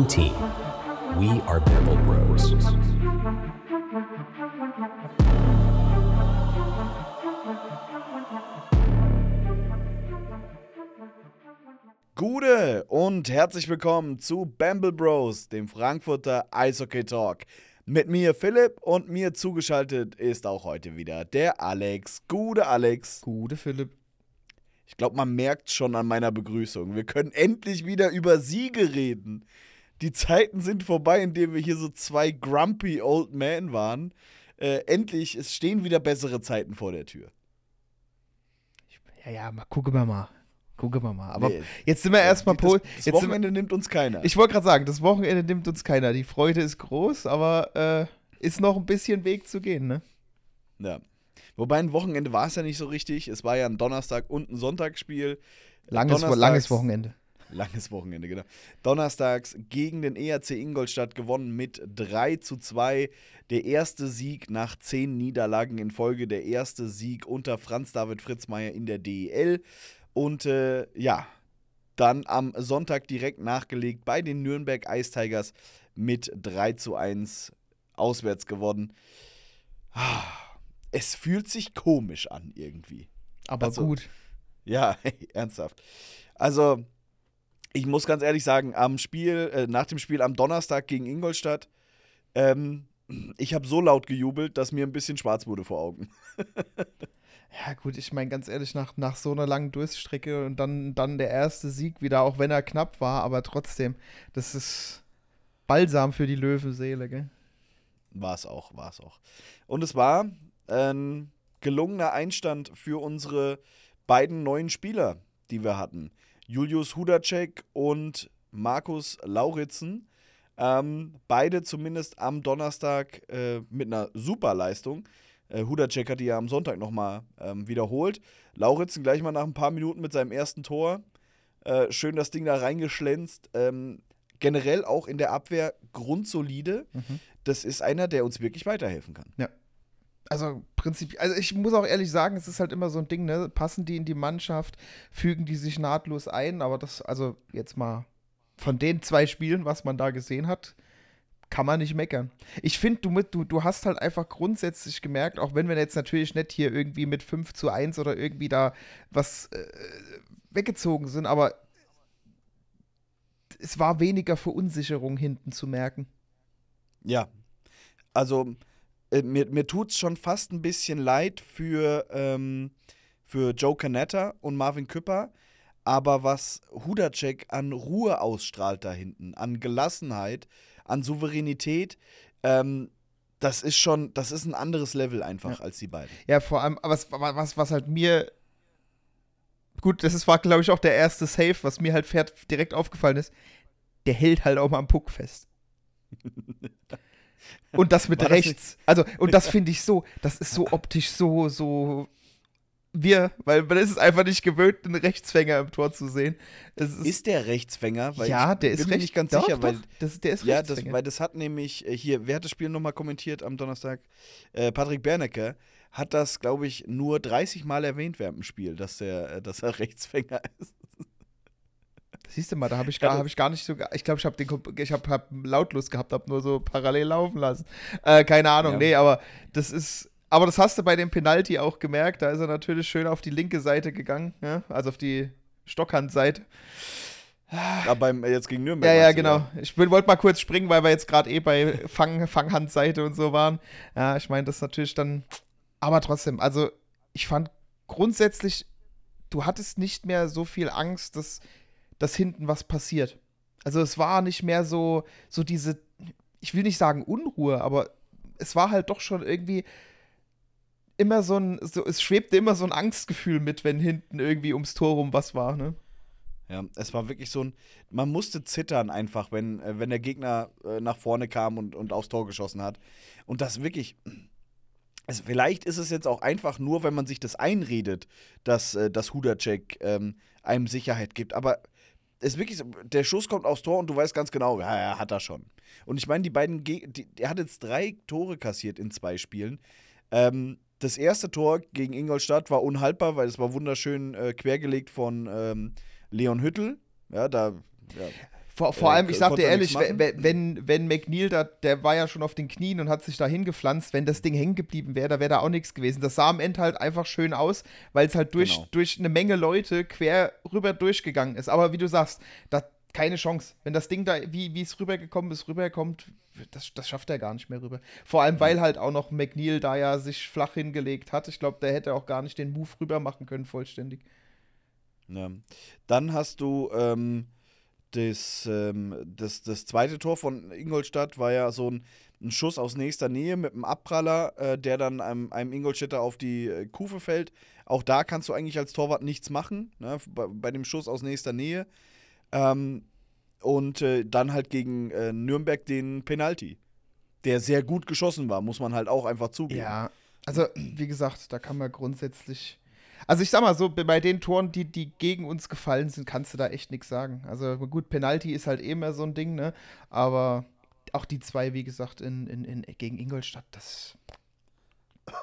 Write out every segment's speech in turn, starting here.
One team. We are Bamble Bros. Gute und herzlich willkommen zu Bamble Bros, dem Frankfurter Eishockey Talk. Mit mir Philipp und mir zugeschaltet ist auch heute wieder der Alex. Gute Alex. Gute Philipp. Ich glaube, man merkt schon an meiner Begrüßung. Wir können endlich wieder über Siege reden. Die Zeiten sind vorbei, in denen wir hier so zwei grumpy old men waren. Äh, endlich, es stehen wieder bessere Zeiten vor der Tür. Ja, ja, mal gucken wir mal. Gucken wir mal. Aber Nee, jetzt sind wir erstmal das, Pol. das Jetzt sind wir, Wochenende nimmt uns keiner. ich wollte gerade sagen, das Wochenende nimmt uns keiner. Die Freude ist groß, aber äh, ist noch ein bisschen Weg zu gehen, ne? Ja. Wobei ein Wochenende war es ja nicht so richtig. Es war ja ein Donnerstag und ein Sonntagsspiel. Langes, Donnerstags- langes Wochenende. Langes Wochenende, genau. Donnerstags gegen den ERC Ingolstadt gewonnen mit 3 zu 2. Der erste Sieg nach zehn Niederlagen in Folge. Der erste Sieg unter Franz David Fritzmeier in der DEL. Und äh, ja, dann am Sonntag direkt nachgelegt bei den Nürnberg Ice Tigers mit 3 zu 1 auswärts gewonnen. Ah, Es fühlt sich komisch an irgendwie. Aber Also, gut. Ja, ernsthaft. Also, ich muss ganz ehrlich sagen, am Spiel, äh, nach dem Spiel am Donnerstag gegen Ingolstadt, ähm, ich habe so laut gejubelt, dass mir ein bisschen schwarz wurde vor Augen. Ja, gut, ich meine, ganz ehrlich, nach, nach so einer langen Durststrecke und dann, dann der erste Sieg wieder, auch wenn er knapp war, aber trotzdem, das ist Balsam für die Löwenseele, gell? War es auch, war es auch. Und es war ein gelungener Einstand für unsere beiden neuen Spieler, die wir hatten. Julius Hudacek und Markus Lauritzen. Ähm, beide zumindest am Donnerstag äh, mit einer super Leistung. Äh, Hudacek hat die ja am Sonntag nochmal ähm, wiederholt. Lauritzen gleich mal nach ein paar Minuten mit seinem ersten Tor. Äh, schön das Ding da reingeschlänzt. Ähm, generell auch in der Abwehr grundsolide. Das ist einer, der uns wirklich weiterhelfen kann. Also prinzipiell, also ich muss auch ehrlich sagen, es ist halt immer so ein Ding, ne? Passen die in die Mannschaft, fügen die sich nahtlos ein, aber das, also jetzt mal von den zwei Spielen, was man da gesehen hat, kann man nicht meckern. Ich finde, du, du, du hast halt einfach grundsätzlich gemerkt, auch wenn wir jetzt natürlich nicht hier irgendwie mit 5 zu 1 oder irgendwie da was äh, weggezogen sind, aber es war weniger Verunsicherung hinten zu merken. Ja. Also, äh, mir, mir tut es schon fast ein bisschen leid für, ähm, für Joe Canetta und Marvin Küpper. Aber was Hudacek an Ruhe ausstrahlt da hinten, an Gelassenheit, an Souveränität, ähm, das ist schon, das ist ein anderes Level einfach als die beiden. Ja, vor allem, was, was, was halt mir. Gut, das ist, war, glaube ich, auch der erste Save, was mir halt fährt, direkt aufgefallen ist. Der hält halt auch mal am Puck fest. Und das mit War das rechts. Also, und das finde ich so, das ist so optisch so, so. Wir, weil man ist es einfach nicht gewöhnt, einen Rechtsfänger im Tor zu sehen. Ist, Ist der Rechtsfänger? Weil ja, der ist recht, nicht ganz doch, sicher, doch, weil das, der ist Ja, das, weil das hat nämlich äh, hier, wer hat das Spiel nochmal kommentiert am Donnerstag? Äh, Patrick Bernecke hat das, glaube ich, nur 30 Mal erwähnt während dem Spiel, dass er, äh, dass er Rechtsfänger ist. Siehst du mal, da habe ich, Ja, gar- das- hab ich gar nicht so. Ich glaube, ich habe den Kom- ich hab, hab lautlos gehabt, habe nur so parallel laufen lassen. Äh, keine Ahnung, Ja. nee, aber das ist. Aber das hast du bei dem Penalty auch gemerkt. Da ist er natürlich schön auf die linke Seite gegangen, ja? also auf die Stockhandseite. Aber beim, jetzt gegen Nürnberg. Ja, ja, genau. Ich wollte mal kurz springen, weil wir jetzt gerade eh bei Fang, Fanghandseite und so waren. Ja, ich meine, das ist natürlich dann. Aber trotzdem, also ich fand grundsätzlich, du hattest nicht mehr so viel Angst, dass, dass hinten was passiert. Also es war nicht mehr so, so diese, ich will nicht sagen Unruhe, aber es war halt doch schon irgendwie immer so ein, so, es schwebte immer so ein Angstgefühl mit, wenn hinten irgendwie ums Tor rum was war, ne? Ja, es war wirklich so ein. Man musste zittern einfach, wenn, äh, wenn der Gegner äh, nach vorne kam und, und aufs Tor geschossen hat. Und das wirklich. Also vielleicht ist es jetzt auch einfach nur, wenn man sich das einredet, dass, äh, dass Hudacek ähm, einem Sicherheit gibt. Aber ist wirklich so, der Schuss kommt aufs Tor und du weißt ganz genau, ja, ja, hat er schon. Und ich meine, die beiden, er hat jetzt drei Tore kassiert in zwei Spielen. Ähm, das erste Tor gegen Ingolstadt war unhaltbar, weil es war wunderschön äh, quergelegt von ähm, Leon Hüttel. Ja, da ja. Vor, vor Äh, allem, ich sag dir ehrlich, wenn, wenn, wenn McNeil da, der war ja schon auf den Knien und hat sich da hingepflanzt, wenn das Ding hängen geblieben wäre, da wäre da auch nichts gewesen. Das sah am Ende halt einfach schön aus, weil es halt durch, Genau. durch eine Menge Leute quer rüber durchgegangen ist. Aber wie du sagst, da keine Chance. Wenn das Ding da, wie wie es rübergekommen ist, rüberkommt, das, das schafft er gar nicht mehr rüber. Vor allem, weil halt auch noch McNeil da ja sich flach hingelegt hat. Ich glaube, der hätte auch gar nicht den Move rüber machen können, vollständig. Ja. Dann hast du ähm, das, ähm, das, das zweite Tor von Ingolstadt war ja so ein, ein Schuss aus nächster Nähe mit einem Abpraller, äh, der dann einem, einem Ingolstädter auf die äh, Kufe fällt. Auch da kannst du eigentlich als Torwart nichts machen, ne, bei, bei dem Schuss aus nächster Nähe. Ähm, und äh, dann halt gegen äh, Nürnberg den Penalty, der sehr gut geschossen war, muss man halt auch einfach zugeben. Ja, also wie gesagt, da kann man grundsätzlich. Also ich sag mal so, bei den Toren, die, die gegen uns gefallen sind, kannst du da echt nichts sagen. Also gut, Penalty ist halt eh immer so ein Ding, ne? Aber auch die zwei, wie gesagt, in, in, in, gegen Ingolstadt, das.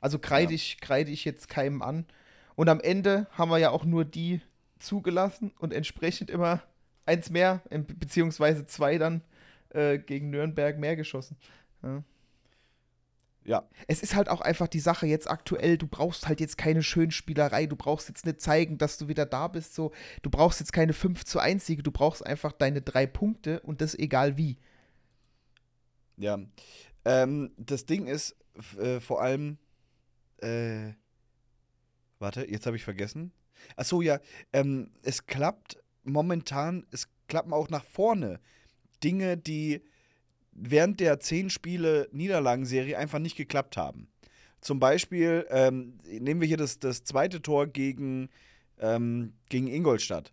Also kreide Ja. ich, kreide ich jetzt keinem an. Und am Ende haben wir ja auch nur die zugelassen und entsprechend immer eins mehr, beziehungsweise zwei dann äh, gegen Nürnberg mehr geschossen. Ja. Ja, Es ist halt auch einfach die Sache jetzt aktuell, du brauchst halt jetzt keine Schönspielerei, du brauchst jetzt nicht zeigen, dass du wieder da bist, so, du brauchst jetzt keine 5 zu 1 Siege, du brauchst einfach deine drei Punkte und das egal wie. Ja. Ähm, das Ding ist äh, vor allem. Äh, warte, jetzt habe ich vergessen. Achso, ja. Ähm, es klappt momentan, es klappen auch nach vorne Dinge, die während der 10 Spiele Niederlagenserie einfach nicht geklappt haben. Zum Beispiel ähm, nehmen wir hier das, das zweite Tor gegen, ähm, gegen Ingolstadt.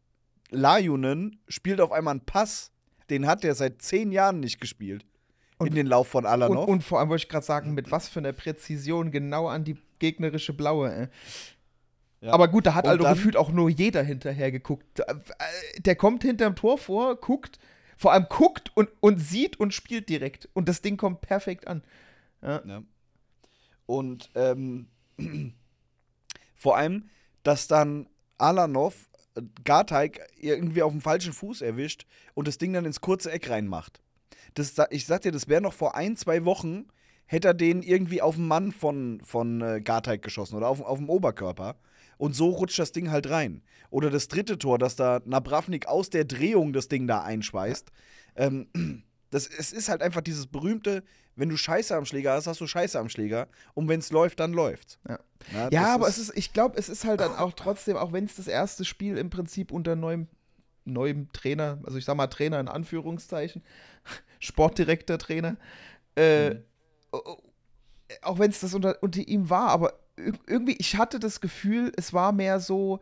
Lajunen spielt auf einmal einen Pass, den hat er seit zehn Jahren nicht gespielt. in Und- den Lauf von Und, Alanov. und vor allem wollte ich gerade sagen, mit was für einer Präzision genau an die gegnerische Blaue. Äh. Ja. Aber gut, da hat Und also gefühlt auch nur jeder hinterher geguckt. Äh, Der kommt hinterm Tor vor, guckt, vor allem guckt und, und sieht und spielt direkt. Und das Ding kommt perfekt an. Ja. Ja. Und ähm, vor allem, dass dann Alanov äh, Garteig irgendwie auf dem falschen Fuß erwischt und das Ding dann ins kurze Eck reinmacht. Das, ich sag dir, das wäre noch vor ein, zwei Wochen, hätte er den irgendwie auf den Mann von, von äh, Garteig geschossen oder auf, auf dem Oberkörper. Und so rutscht das Ding halt rein. Oder das dritte Tor, dass da Nabravnik aus der Drehung das Ding da einschweißt. Ähm, das, es ist halt einfach dieses berühmte, wenn du Scheiße am Schläger hast, hast du Scheiße am Schläger. Und wenn es läuft, dann läuft's. Ja. Na, Ja, aber es ist, ich glaube, es ist halt dann auch trotzdem, auch wenn es das erste Spiel im Prinzip unter neuem, neuem Trainer, also ich sag mal Trainer in Anführungszeichen, Sportdirektor Trainer, äh, Mhm. auch wenn es das unter, unter ihm war, aber irgendwie, ich hatte das Gefühl, es war mehr so,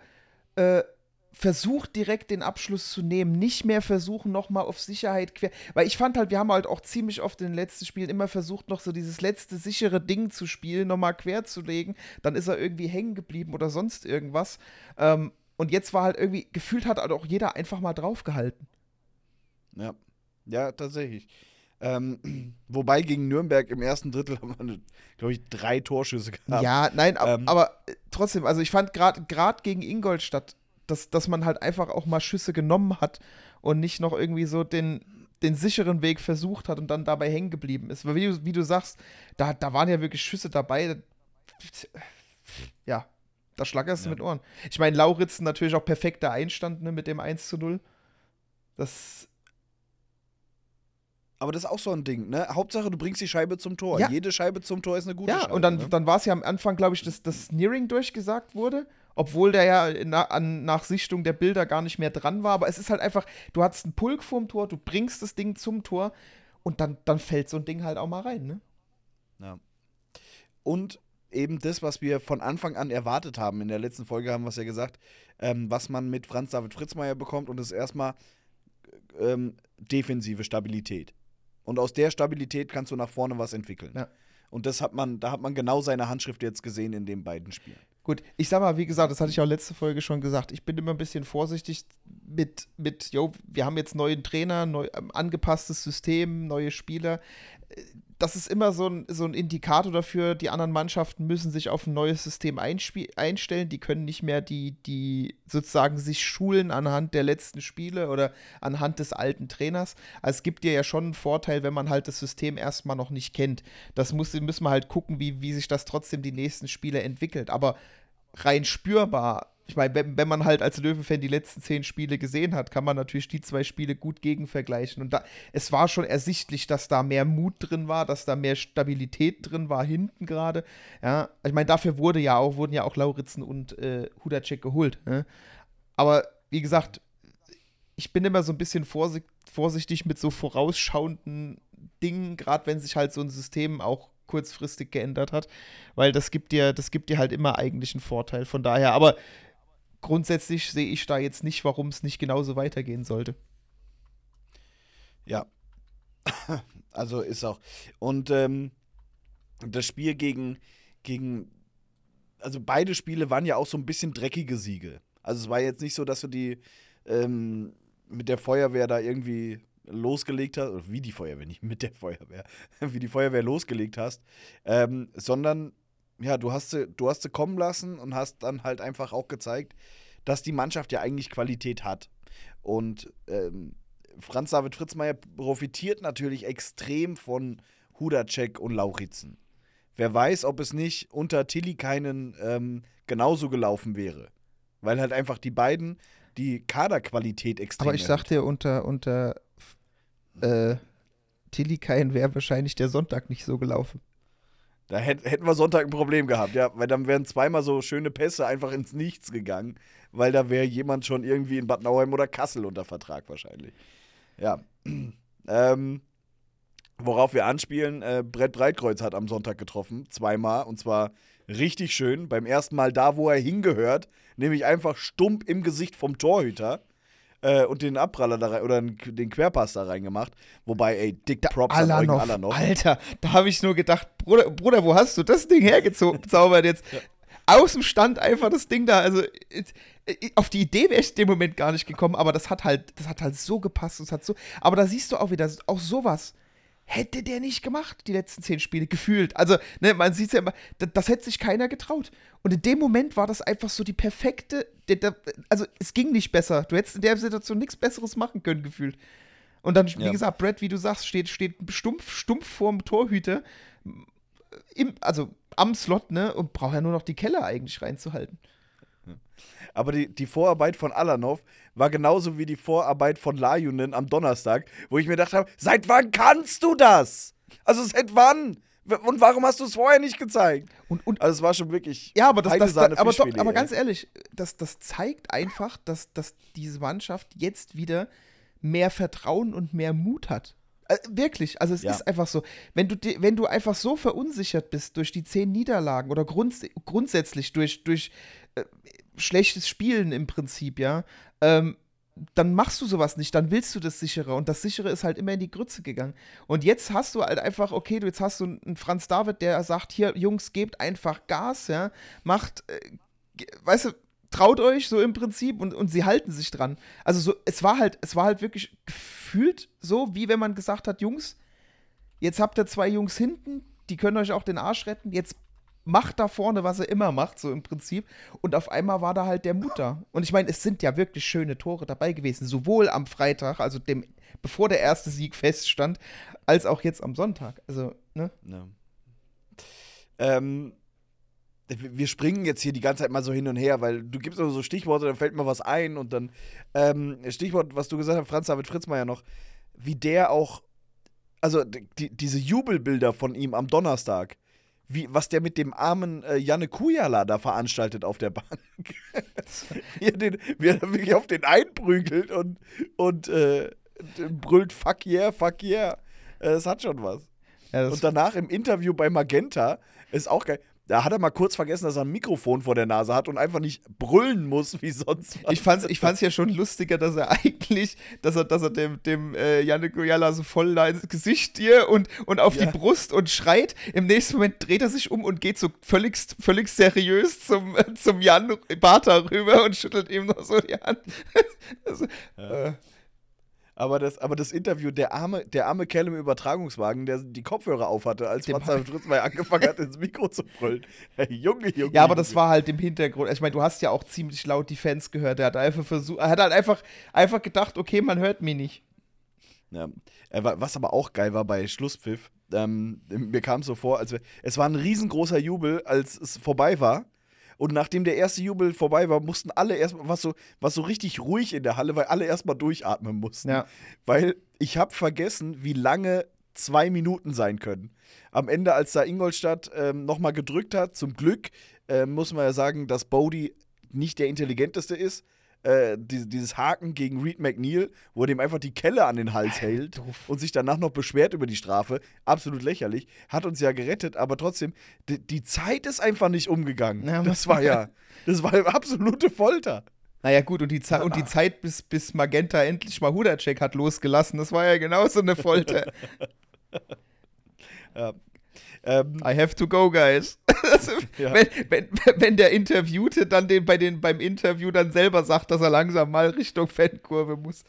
äh, versucht direkt den Abschluss zu nehmen, nicht mehr versuchen nochmal auf Sicherheit quer, weil ich fand halt, wir haben halt auch ziemlich oft in den letzten Spielen immer versucht, noch so dieses letzte sichere Ding zu spielen, nochmal quer zu legen, dann ist er irgendwie hängen geblieben oder sonst irgendwas. Ähm, und jetzt war halt irgendwie, gefühlt hat halt auch jeder einfach mal draufgehalten. Ja, ja tatsächlich. Ähm, wobei gegen Nürnberg im ersten Drittel haben wir, glaube ich, drei Torschüsse gehabt. Ja, nein, Ähm. aber äh, trotzdem, also ich fand gerade gegen Ingolstadt, dass, dass man halt einfach auch mal Schüsse genommen hat und nicht noch irgendwie so den, den sicheren Weg versucht hat und dann dabei hängen geblieben ist. Weil wie du, wie du sagst, da, da waren ja wirklich Schüsse dabei. Ja, da schlackerst du Ja. mit Ohren. Ich meine, Lauritzen natürlich auch perfekter Einstand ne, mit dem 1 zu 0. Das, Aber das ist auch so ein Ding, ne? Hauptsache, du bringst die Scheibe zum Tor. Ja. Jede Scheibe zum Tor ist eine gute ja, Scheibe. und dann, ne? dann war es ja am Anfang, glaube ich, dass das Nearing durchgesagt wurde, obwohl der ja na, an, nach Sichtung der Bilder gar nicht mehr dran war. Aber es ist halt einfach, du hast einen Pulk vorm Tor, du bringst das Ding zum Tor und dann, dann fällt so ein Ding halt auch mal rein, ne? Ja. Und eben das, was wir von Anfang an erwartet haben. In der letzten Folge haben wir es ja gesagt, ähm, was man mit Franz David Fritzmeier bekommt. Und das ist erstmal ähm, defensive Stabilität. Und aus der Stabilität kannst du nach vorne was entwickeln. Ja. Und das hat man, da hat man genau seine Handschrift jetzt gesehen in den beiden Spielen. Gut, ich sag mal, wie gesagt, das hatte ich auch letzte Folge schon gesagt. Ich bin immer ein bisschen vorsichtig mit, mit, yo, wir haben jetzt neuen Trainer, neu, ähm, angepasstes System, neue Spieler. Das ist immer so ein, so ein Indikator dafür, die anderen Mannschaften müssen sich auf ein neues System einstellen. Die können nicht mehr die, die sozusagen sich schulen anhand der letzten Spiele oder anhand des alten Trainers. Also es gibt dir ja schon einen Vorteil, wenn man halt das System erstmal noch nicht kennt. Das muss, müssen wir halt gucken, wie, wie sich das trotzdem die nächsten Spiele entwickelt. Aber rein spürbar ich meine, wenn, wenn, man halt als Löwenfan die letzten zehn Spiele gesehen hat, kann man natürlich die zwei Spiele gut gegenvergleichen. Und da, es war schon ersichtlich, dass da mehr Mut drin war, dass da mehr Stabilität drin war, hinten gerade. Ja, ich meine, dafür wurde ja auch, wurden ja auch Lauritzen und äh, Hudacek geholt. Ne? Aber wie gesagt, ich bin immer so ein bisschen vorsichtig mit so vorausschauenden Dingen, gerade wenn sich halt so ein System auch kurzfristig geändert hat, weil das gibt dir, das gibt dir halt immer eigentlich einen Vorteil. Von daher, aber grundsätzlich sehe ich da jetzt nicht, warum es nicht genauso weitergehen sollte. Ja. Also ist auch. Und ähm, das Spiel gegen, gegen, also beide Spiele waren ja auch so ein bisschen dreckige Siege. Also es war jetzt nicht so, dass du die ähm, mit der Feuerwehr da irgendwie losgelegt hast, oder wie die Feuerwehr, nicht mit der Feuerwehr, wie die Feuerwehr losgelegt hast, ähm, sondern ja, du hast, sie, du hast sie kommen lassen und hast dann halt einfach auch gezeigt, dass die Mannschaft ja eigentlich Qualität hat. Und ähm, Franz David Fritzmeier profitiert natürlich extrem von Hudacek und Lauritzen. Wer weiß, ob es nicht unter Tilly keinen ähm, genauso gelaufen wäre. Weil halt einfach die beiden die Kaderqualität extrem. Aber ich sag dir, unter, unter äh, Tilly kein wäre wahrscheinlich der Sonntag nicht so gelaufen. Da hätten wir Sonntag ein Problem gehabt, ja, weil dann wären zweimal so schöne Pässe einfach ins Nichts gegangen, weil da wäre jemand schon irgendwie in Bad Nauheim oder Kassel unter Vertrag wahrscheinlich. Ja. ähm, worauf wir anspielen, äh, Brett Breitkreuz hat am Sonntag getroffen, zweimal, und zwar richtig schön. Beim ersten Mal da, wo er hingehört, nämlich einfach stumpf im Gesicht vom Torhüter äh, und den Abpraller da rein, oder den Querpass da reingemacht. Wobei, ey, dick Props an Eugen Alanov. Alter, da habe ich nur gedacht, Bruder, Bruder, wo hast du das Ding hergezaubert jetzt? Ja. Aus dem Stand einfach das Ding da, also auf die Idee wäre ich in dem Moment gar nicht gekommen, aber das hat halt, das hat halt so gepasst, das hat so, aber da siehst du auch wieder, auch sowas hätte der nicht gemacht, die letzten zehn Spiele, gefühlt. Also, ne, man sieht ja immer, das, das, hätte sich keiner getraut. Und in dem Moment war das einfach so die perfekte, der, der, also es ging nicht besser. Du hättest in der Situation nichts Besseres machen können, gefühlt. Und dann, wie ja. gesagt, Brad, wie du sagst, steht, steht stumpf, stumpf vorm Torhüter, im, also am Slot, ne, und braucht ja nur noch die Keller eigentlich reinzuhalten. Aber die, die Vorarbeit von Alanov war genauso wie die Vorarbeit von Lajunen am Donnerstag, wo ich mir gedacht habe, seit wann kannst du das? Also seit wann? Und warum hast du es vorher nicht gezeigt? Und, und, also es war schon wirklich. Ja, aber, das, das, das aber, doch, aber ganz ehrlich, das, das zeigt einfach, dass, dass diese Mannschaft jetzt wieder mehr Vertrauen und mehr Mut hat. Äh, wirklich, also es ja. ist einfach so. Wenn du, wenn du einfach so verunsichert bist durch die zehn Niederlagen oder grunds grundsätzlich durch, durch äh, schlechtes Spielen im Prinzip, ja, ähm, dann machst du sowas nicht, dann willst du das sichere und das sichere ist halt immer in die Grütze gegangen. Und jetzt hast du halt einfach, okay, du jetzt hast du einen Franz David, der sagt, hier, Jungs, gebt einfach Gas, ja, macht, äh, weißt du, traut euch so im Prinzip und, und sie halten sich dran. Also so, es war halt, es war halt wirklich gefühlt so, wie wenn man gesagt hat, Jungs, jetzt habt ihr zwei Jungs hinten, die können euch auch den Arsch retten, jetzt macht da vorne, was er immer macht, so im Prinzip. Und auf einmal war da halt der Mutter. Und ich meine, es sind ja wirklich schöne Tore dabei gewesen, sowohl am Freitag, also dem, bevor der erste Sieg feststand, als auch jetzt am Sonntag. Also, ne? Ja. Ähm, wir springen jetzt hier die ganze Zeit mal so hin und her, weil du gibst immer so Stichworte, dann fällt mir was ein und dann ähm, Stichwort, was du gesagt hast, Franz David Fritzmeier noch, wie der auch, also die, diese Jubelbilder von ihm am Donnerstag, wie, was der mit dem armen äh, Janne Kujala da veranstaltet auf der Bank. wie, er den, wie er wirklich auf den einprügelt und, und äh, brüllt Fuck yeah, fuck yeah. Äh, das hat schon was. Ja, und danach im Interview bei Magenta ist auch geil. Da hat er mal kurz vergessen, dass er ein Mikrofon vor der Nase hat und einfach nicht brüllen muss wie sonst was. Ich fand's, ich fand's ja schon lustiger, dass er eigentlich, dass er, dass er dem, dem äh, Janik Ojala so voll ins Gesicht dir und, und auf ja. die Brust und schreit. Im nächsten Moment dreht er sich um und geht so völlig, völlig seriös zum, äh, zum Jan Bartha rüber und schüttelt ihm noch so die Hand. also, ja. äh. Aber das, aber das Interview, der arme, der arme Kerl im Übertragungswagen, der die Kopfhörer aufhatte, als Franz Fritz mal angefangen hat, ins Mikro zu brüllen. Hey, Junge, Junge. Ja, aber das war halt im Hintergrund. Ich meine, du hast ja auch ziemlich laut die Fans gehört. Er hat einfach versucht, er hat halt einfach, einfach gedacht, okay, man hört mich nicht. Ja. Wa- Was aber auch geil war bei Schlusspfiff, ähm, mir kam es so vor, als wir, es war ein riesengroßer Jubel, als es vorbei war. Und nachdem der erste Jubel vorbei war, mussten alle erstmal, was so, was so richtig ruhig in der Halle, weil alle erstmal durchatmen mussten. Ja. Weil ich habe vergessen, wie lange zwei Minuten sein können. Am Ende, als da Ingolstadt ähm, nochmal gedrückt hat, zum Glück, äh, muss man ja sagen, dass Bodie nicht der intelligenteste ist. Äh, die, dieses Haken gegen Reed McNeil, wo er dem einfach die Kelle an den Hals hält doof. und sich danach noch beschwert über die Strafe, absolut lächerlich, hat uns ja gerettet, aber trotzdem, die, die Zeit ist einfach nicht umgegangen. Ja, das war ja, das war absolute Folter. Naja, gut, und die, Ze und die Zeit, bis, bis Magenta endlich mal Hudacek hat losgelassen, das war ja genauso eine Folter. Ähm, I have to go, guys. Also, Ja. wenn, wenn, wenn der Interviewte dann den, bei den, beim Interview dann selber sagt, dass er langsam mal Richtung Fankurve muss.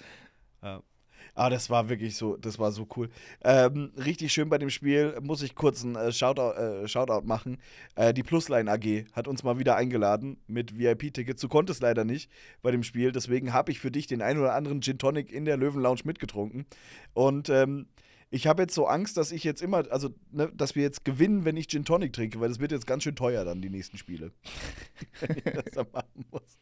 Ah, das war wirklich so, das war so cool. Ähm, richtig schön bei dem Spiel, muss ich kurz einen äh, Shoutout, äh, Shoutout machen. Äh, die Plusline AG hat uns mal wieder eingeladen mit VIP-Tickets. Du konntest leider nicht bei dem Spiel, deswegen habe ich für dich den ein oder anderen Gin Tonic in der Löwen Lounge mitgetrunken. Und ähm, ich habe jetzt so Angst, dass ich jetzt immer, also, ne, dass wir jetzt gewinnen, wenn ich Gin Tonic trinke, weil das wird jetzt ganz schön teuer dann, die nächsten Spiele. wenn ich das dann machen muss.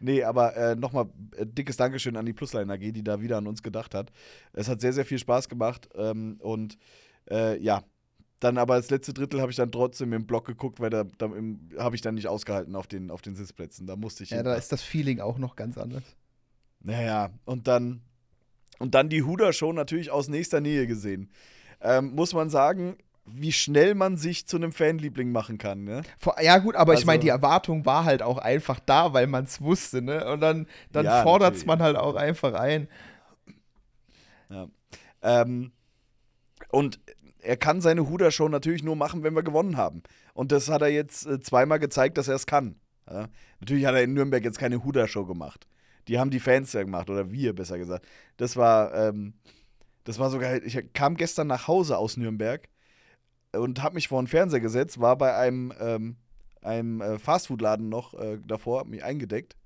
Nee, aber äh, nochmal äh, dickes Dankeschön an die Plusline AG, die da wieder an uns gedacht hat. Es hat sehr, sehr viel Spaß gemacht ähm, und äh, ja, dann aber das letzte Drittel habe ich dann trotzdem im Block geguckt, weil da, da habe ich dann nicht ausgehalten auf den, auf den Sitzplätzen. Da musste ich Ja, da ist das Feeling auch noch ganz anders. Naja, und dann, und dann die Huda-Show natürlich aus nächster Nähe gesehen. Ähm, muss man sagen, wie schnell man sich zu einem Fanliebling machen kann, ne? Ja, gut, aber ich Also- meine, die Erwartung war halt auch einfach da, weil man es wusste, ne? Und dann, dann Ja, fordert es man halt auch einfach ein. Ähm, und er kann seine Huda-Show natürlich nur machen, wenn wir gewonnen haben. Und das hat er jetzt äh, zweimal gezeigt, dass er es kann. Ja? Natürlich hat er in Nürnberg jetzt keine Huda-Show gemacht. Die haben die Fans ja gemacht, oder wir besser gesagt. Das war, ähm, das war sogar, ich kam gestern nach Hause aus Nürnberg und habe mich vor den Fernseher gesetzt, war bei einem, ähm, einem äh, Fastfood-Laden noch äh, davor, hab mich eingedeckt.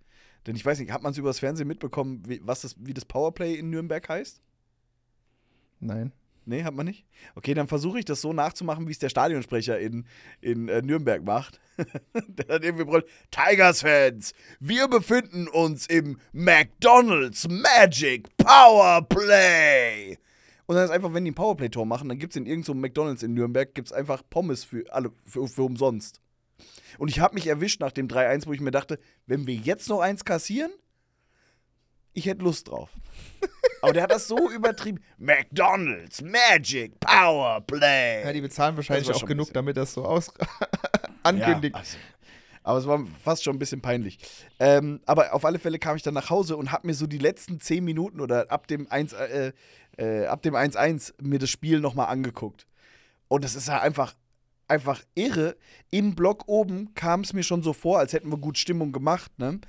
Denn ich weiß nicht, hat man es übers Fernsehen mitbekommen, wie, was das, wie das Powerplay in Nürnberg heißt? Nein. Nee, hat man nicht? Okay, dann versuche ich das so nachzumachen, wie es der Stadionsprecher in, in äh, Nürnberg macht. der dann irgendwie brüllt: Tigers-Fans, wir befinden uns im McDonald's Magic Power Play. Und dann ist einfach, wenn die ein Powerplay-Tor machen, dann gibt es in irgendeinem McDonald's in Nürnberg gibt's einfach Pommes für alle, für, für umsonst. Und ich habe mich erwischt nach dem 3-1, wo ich mir dachte, wenn wir jetzt noch eins kassieren, ich hätte Lust drauf. Aber der hat das so übertrieben. McDonald's Magic Power Play. Ja, die bezahlen wahrscheinlich auch genug, damit das so aus ankündigt. Ja, also, aber es war fast schon ein bisschen peinlich. Ähm, aber auf alle Fälle kam ich dann nach Hause und habe mir so die letzten 10 Minuten oder ab dem 1 äh, äh, ab dem 1-1 mir das Spiel nochmal angeguckt. Und es ist ja einfach, einfach irre. Im Block oben kam es mir schon so vor, als hätten wir gut Stimmung gemacht, ne?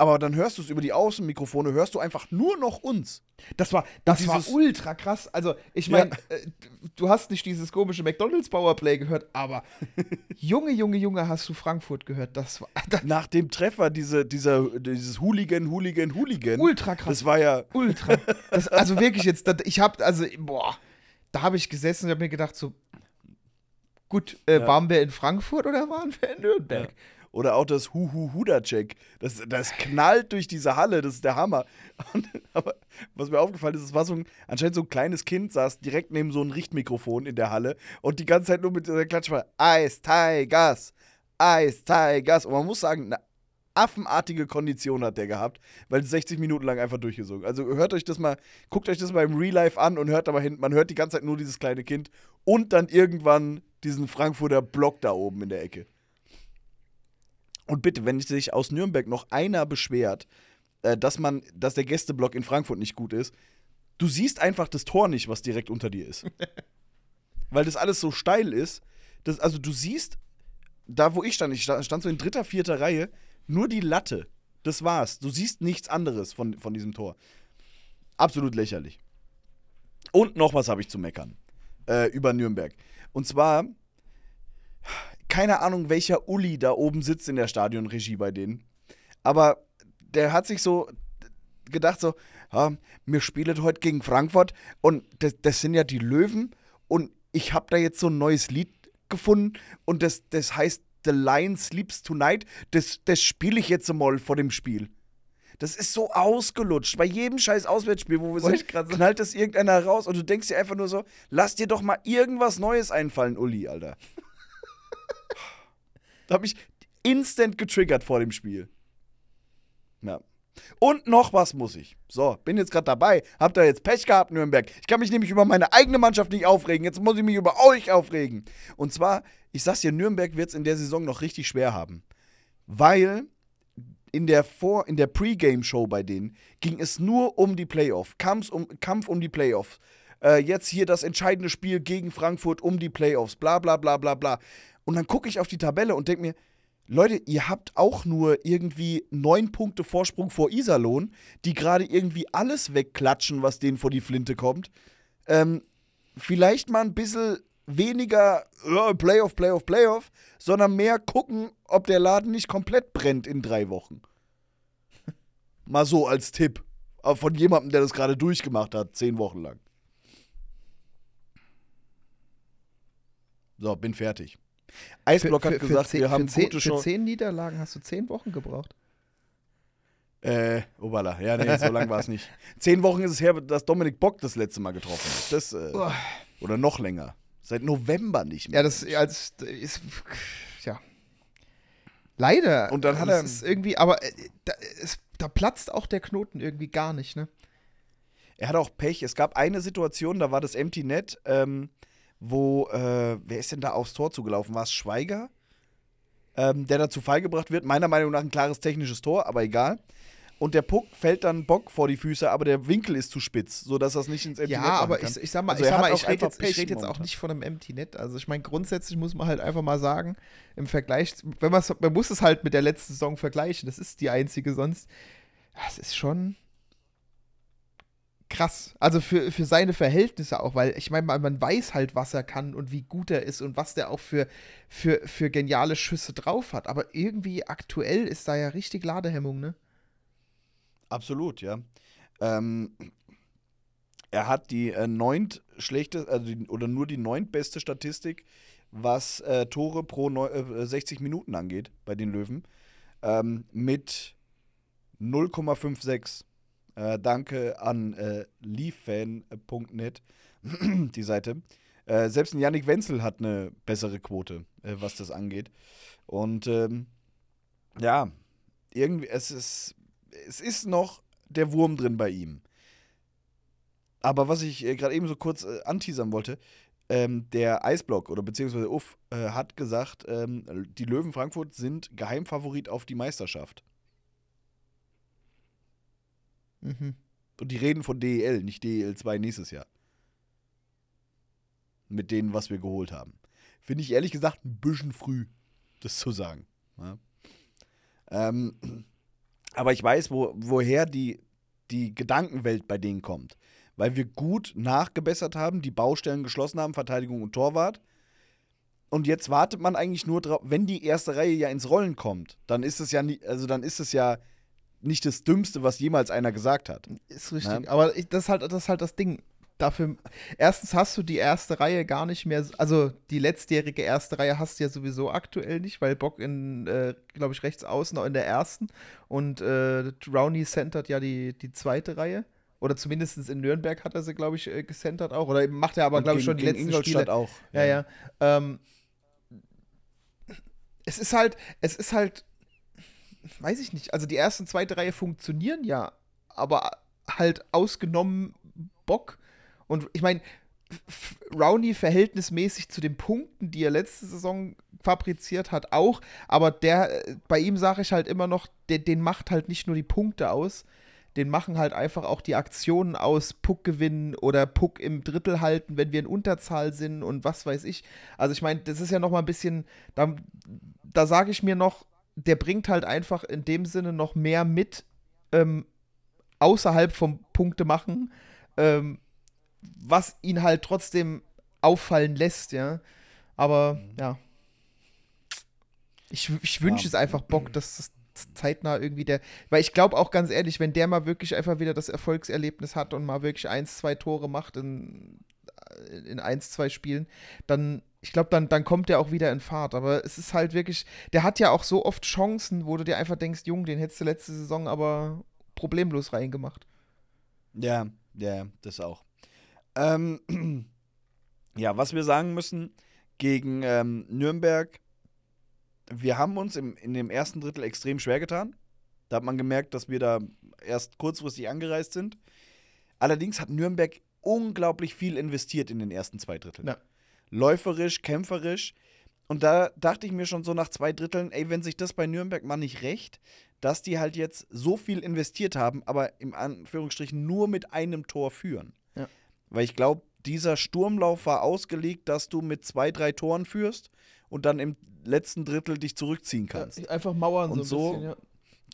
Aber dann hörst du es über die Außenmikrofone, hörst du einfach nur noch uns. Das war, das war ultra krass. Also, ich Ja. meine, äh, du hast nicht dieses komische McDonalds Powerplay gehört, aber Junge, Junge, Junge, hast du Frankfurt gehört. Das war das, Nach dem Treffer, diese, dieser, dieses Hooligan, Hooligan, Hooligan. ultra krass. Das war ja, ultra. Das, also wirklich jetzt, das, ich hab, also, boah, da habe ich gesessen und habe mir gedacht, so, gut, äh, Ja. waren wir in Frankfurt oder waren wir in Nürnberg? Oder auch das Hu-Hu-Huda-Check. Das, das knallt durch diese Halle, das ist der Hammer. Und, aber was mir aufgefallen ist, es war so ein, anscheinend so ein kleines Kind, saß direkt neben so einem Richtmikrofon in der Halle und die ganze Zeit nur mit dieser Klatsch war Eis, Tigers, Eis, Tigers. Und man muss sagen, eine affenartige Kondition hat der gehabt, weil 60 Minuten lang einfach durchgesungen. Also hört euch das mal, guckt euch das mal im Real Life an und hört aber hin, man hört die ganze Zeit nur dieses kleine Kind und dann irgendwann diesen Frankfurter Block da oben in der Ecke. Und bitte, wenn sich aus Nürnberg noch einer beschwert, äh, dass man, dass der Gästeblock in Frankfurt nicht gut ist, du siehst einfach das Tor nicht, was direkt unter dir ist. Weil das alles so steil ist. Das, also du siehst, da wo ich stand, ich stand, stand so in dritter, vierter Reihe, nur die Latte. Das war's. Du siehst nichts anderes von, von diesem Tor. Absolut lächerlich. Und noch was habe ich zu meckern äh, über Nürnberg. Und zwar, keine Ahnung, welcher Uli da oben sitzt in der Stadionregie bei denen. Aber der hat sich so gedacht, so, ja, wir spielen heute gegen Frankfurt und das, das sind ja die Löwen und ich habe da jetzt so ein neues Lied gefunden und das, das heißt The Lion Sleeps Tonight. Das, das spiele ich jetzt mal vor dem Spiel. Das ist so ausgelutscht. Bei jedem scheiß Auswärtsspiel, wo wir Wollte sind, knallt das irgendeiner raus und du denkst dir einfach nur so, lass dir doch mal irgendwas Neues einfallen, Uli, Alter. Da hab ich instant getriggert vor dem Spiel. Ja. Und noch was muss ich. So, bin jetzt gerade dabei. Habt ihr jetzt Pech gehabt, Nürnberg? Ich kann mich nämlich über meine eigene Mannschaft nicht aufregen. Jetzt muss ich mich über euch aufregen. Und zwar, ich sag's dir, Nürnberg wird es in der Saison noch richtig schwer haben. Weil in der, Vor der Pre-Game-Show bei denen ging es nur um die Playoff. Kampf um, Kampf um die Playoffs. Äh, jetzt hier das entscheidende Spiel gegen Frankfurt um die Playoffs. Bla bla bla bla bla. Und dann gucke ich auf die Tabelle und denke mir, Leute, ihr habt auch nur irgendwie neun Punkte Vorsprung vor Iserlohn, die gerade irgendwie alles wegklatschen, was denen vor die Flinte kommt. Ähm, vielleicht mal ein bisschen weniger äh, Playoff, Playoff, Playoff, sondern mehr gucken, ob der Laden nicht komplett brennt in drei Wochen. mal so als Tipp. Aber von jemandem, der das gerade durchgemacht hat, zehn Wochen lang. So, bin fertig. Eisblock hat gesagt, zehn, wir haben für zehn, gute für Chancen. zehn Niederlagen hast du zehn Wochen gebraucht. Äh, obala. Ja, nee, so lang war es nicht. Zehn Wochen ist es her, dass Dominik Bock das letzte Mal getroffen hat. Das, äh, oder noch länger. Seit November nicht mehr. Ja, das als ist ja leider. Und dann hat er- ist irgendwie, aber äh, da, es, da platzt auch der Knoten irgendwie gar nicht, ne? Er hat auch Pech. Es gab eine Situation, da war das Empty Net, ähm, wo, äh, wer ist denn da aufs Tor zugelaufen? War es Schweiger? Ähm, der dazu freigebracht wird. Meiner Meinung nach ein klares technisches Tor, aber egal. Und der Puck fällt dann Bock vor die Füße, aber der Winkel ist zu spitz, sodass das nicht ins Empty Ja, Net machen aber ich, ich sag mal, Also ich, sag mal, ich rede jetzt, ich red jetzt auch nicht von einem Empty Net. Also ich meine, grundsätzlich muss man halt einfach mal sagen, im Vergleich, wenn man muss es halt mit der letzten Saison vergleichen. Das ist die einzige sonst. Das ist schon krass. Also für, für seine Verhältnisse auch, weil ich meine, man, weiß halt, was er kann und wie gut er ist und was der auch für, für, für geniale Schüsse drauf hat. Aber irgendwie aktuell ist da ja richtig Ladehemmung, ne? Absolut, ja. Ähm, er hat die äh, neunt schlechte, also die, oder nur die neuntbeste Statistik, was äh, Tore pro neu, äh, 60 Minuten angeht bei den Löwen. Ähm, mit 0,56. Äh, danke an äh, leaffan.net, die Seite. Äh, selbst ein Yannick Wenzel hat eine bessere Quote, äh, was das angeht. Und ähm, ja, irgendwie, es ist, es ist noch der Wurm drin bei ihm. Aber was ich äh, gerade eben so kurz äh, anteasern wollte, ähm, der Eisblock oder beziehungsweise Uff äh, hat gesagt, ähm, die Löwen Frankfurt sind Geheimfavorit auf die Meisterschaft. Mhm. Und die reden von DEL, nicht DEL 2 nächstes Jahr. Mit denen, was wir geholt haben. Finde ich ehrlich gesagt ein bisschen früh, das zu sagen. Ja. Ähm, aber ich weiß, wo, woher die, die Gedankenwelt bei denen kommt. Weil wir gut nachgebessert haben, die Baustellen geschlossen haben, Verteidigung und Torwart. Und jetzt wartet man eigentlich nur drauf, wenn die erste Reihe ja ins Rollen kommt, dann ist es ja nie, also dann ist es ja nicht das Dümmste, was jemals einer gesagt hat. Ist richtig. Aber ich, das, ist halt, das ist halt das Ding. Dafür, erstens hast du die erste Reihe gar nicht mehr, also die letztjährige erste Reihe hast du ja sowieso aktuell nicht, weil Bock in, äh, glaube ich, rechts außen noch in der ersten und äh, Rowney centert ja die, die zweite Reihe. Oder zumindest in Nürnberg hat er sie, glaube ich, äh, gecentert auch. Oder macht er aber, glaube ich, schon die letzten Ingolstadt Spiele. auch. Ja, ja. Ähm, es ist halt, es ist halt, weiß ich nicht. Also die ersten zweite Reihe funktionieren ja, aber halt ausgenommen Bock. Und ich meine, Rowney verhältnismäßig zu den Punkten, die er letzte Saison fabriziert hat, auch. Aber der, bei ihm sage ich halt immer noch, der, den macht halt nicht nur die Punkte aus, den machen halt einfach auch die Aktionen aus, Puck gewinnen oder Puck im Drittel halten, wenn wir in Unterzahl sind und was weiß ich. Also ich meine, das ist ja noch mal ein bisschen, da, da sage ich mir noch, der bringt halt einfach in dem Sinne noch mehr mit, ähm, außerhalb vom Punkte machen, ähm, was ihn halt trotzdem auffallen lässt, ja. Aber Mhm. ja. Ich, ich wünsche Ja. es einfach Bock, dass das zeitnah irgendwie der. Weil ich glaube auch ganz ehrlich, wenn der mal wirklich einfach wieder das Erfolgserlebnis hat und mal wirklich eins, zwei Tore macht in, in eins, zwei Spielen, dann, ich glaube, dann, dann kommt der auch wieder in Fahrt. Aber es ist halt wirklich, der hat ja auch so oft Chancen, wo du dir einfach denkst, Jung, den hättest du letzte Saison aber problemlos reingemacht. Ja, ja, das auch. Ähm, ja, was wir sagen müssen gegen ähm, Nürnberg, wir haben uns im, in dem ersten Drittel extrem schwer getan. Da hat man gemerkt, dass wir da erst kurzfristig angereist sind. Allerdings hat Nürnberg unglaublich viel investiert in den ersten zwei Dritteln. Ja. Läuferisch, kämpferisch. Und da dachte ich mir schon so nach zwei Dritteln, ey, wenn sich das bei Nürnberg mal nicht recht, dass die halt jetzt so viel investiert haben, aber im Anführungsstrichen nur mit einem Tor führen. Ja. Weil ich glaube, dieser Sturmlauf war ausgelegt, dass du mit zwei, drei Toren führst und dann im letzten Drittel dich zurückziehen kannst. Ja, einfach Mauern Und so ein bisschen, ja.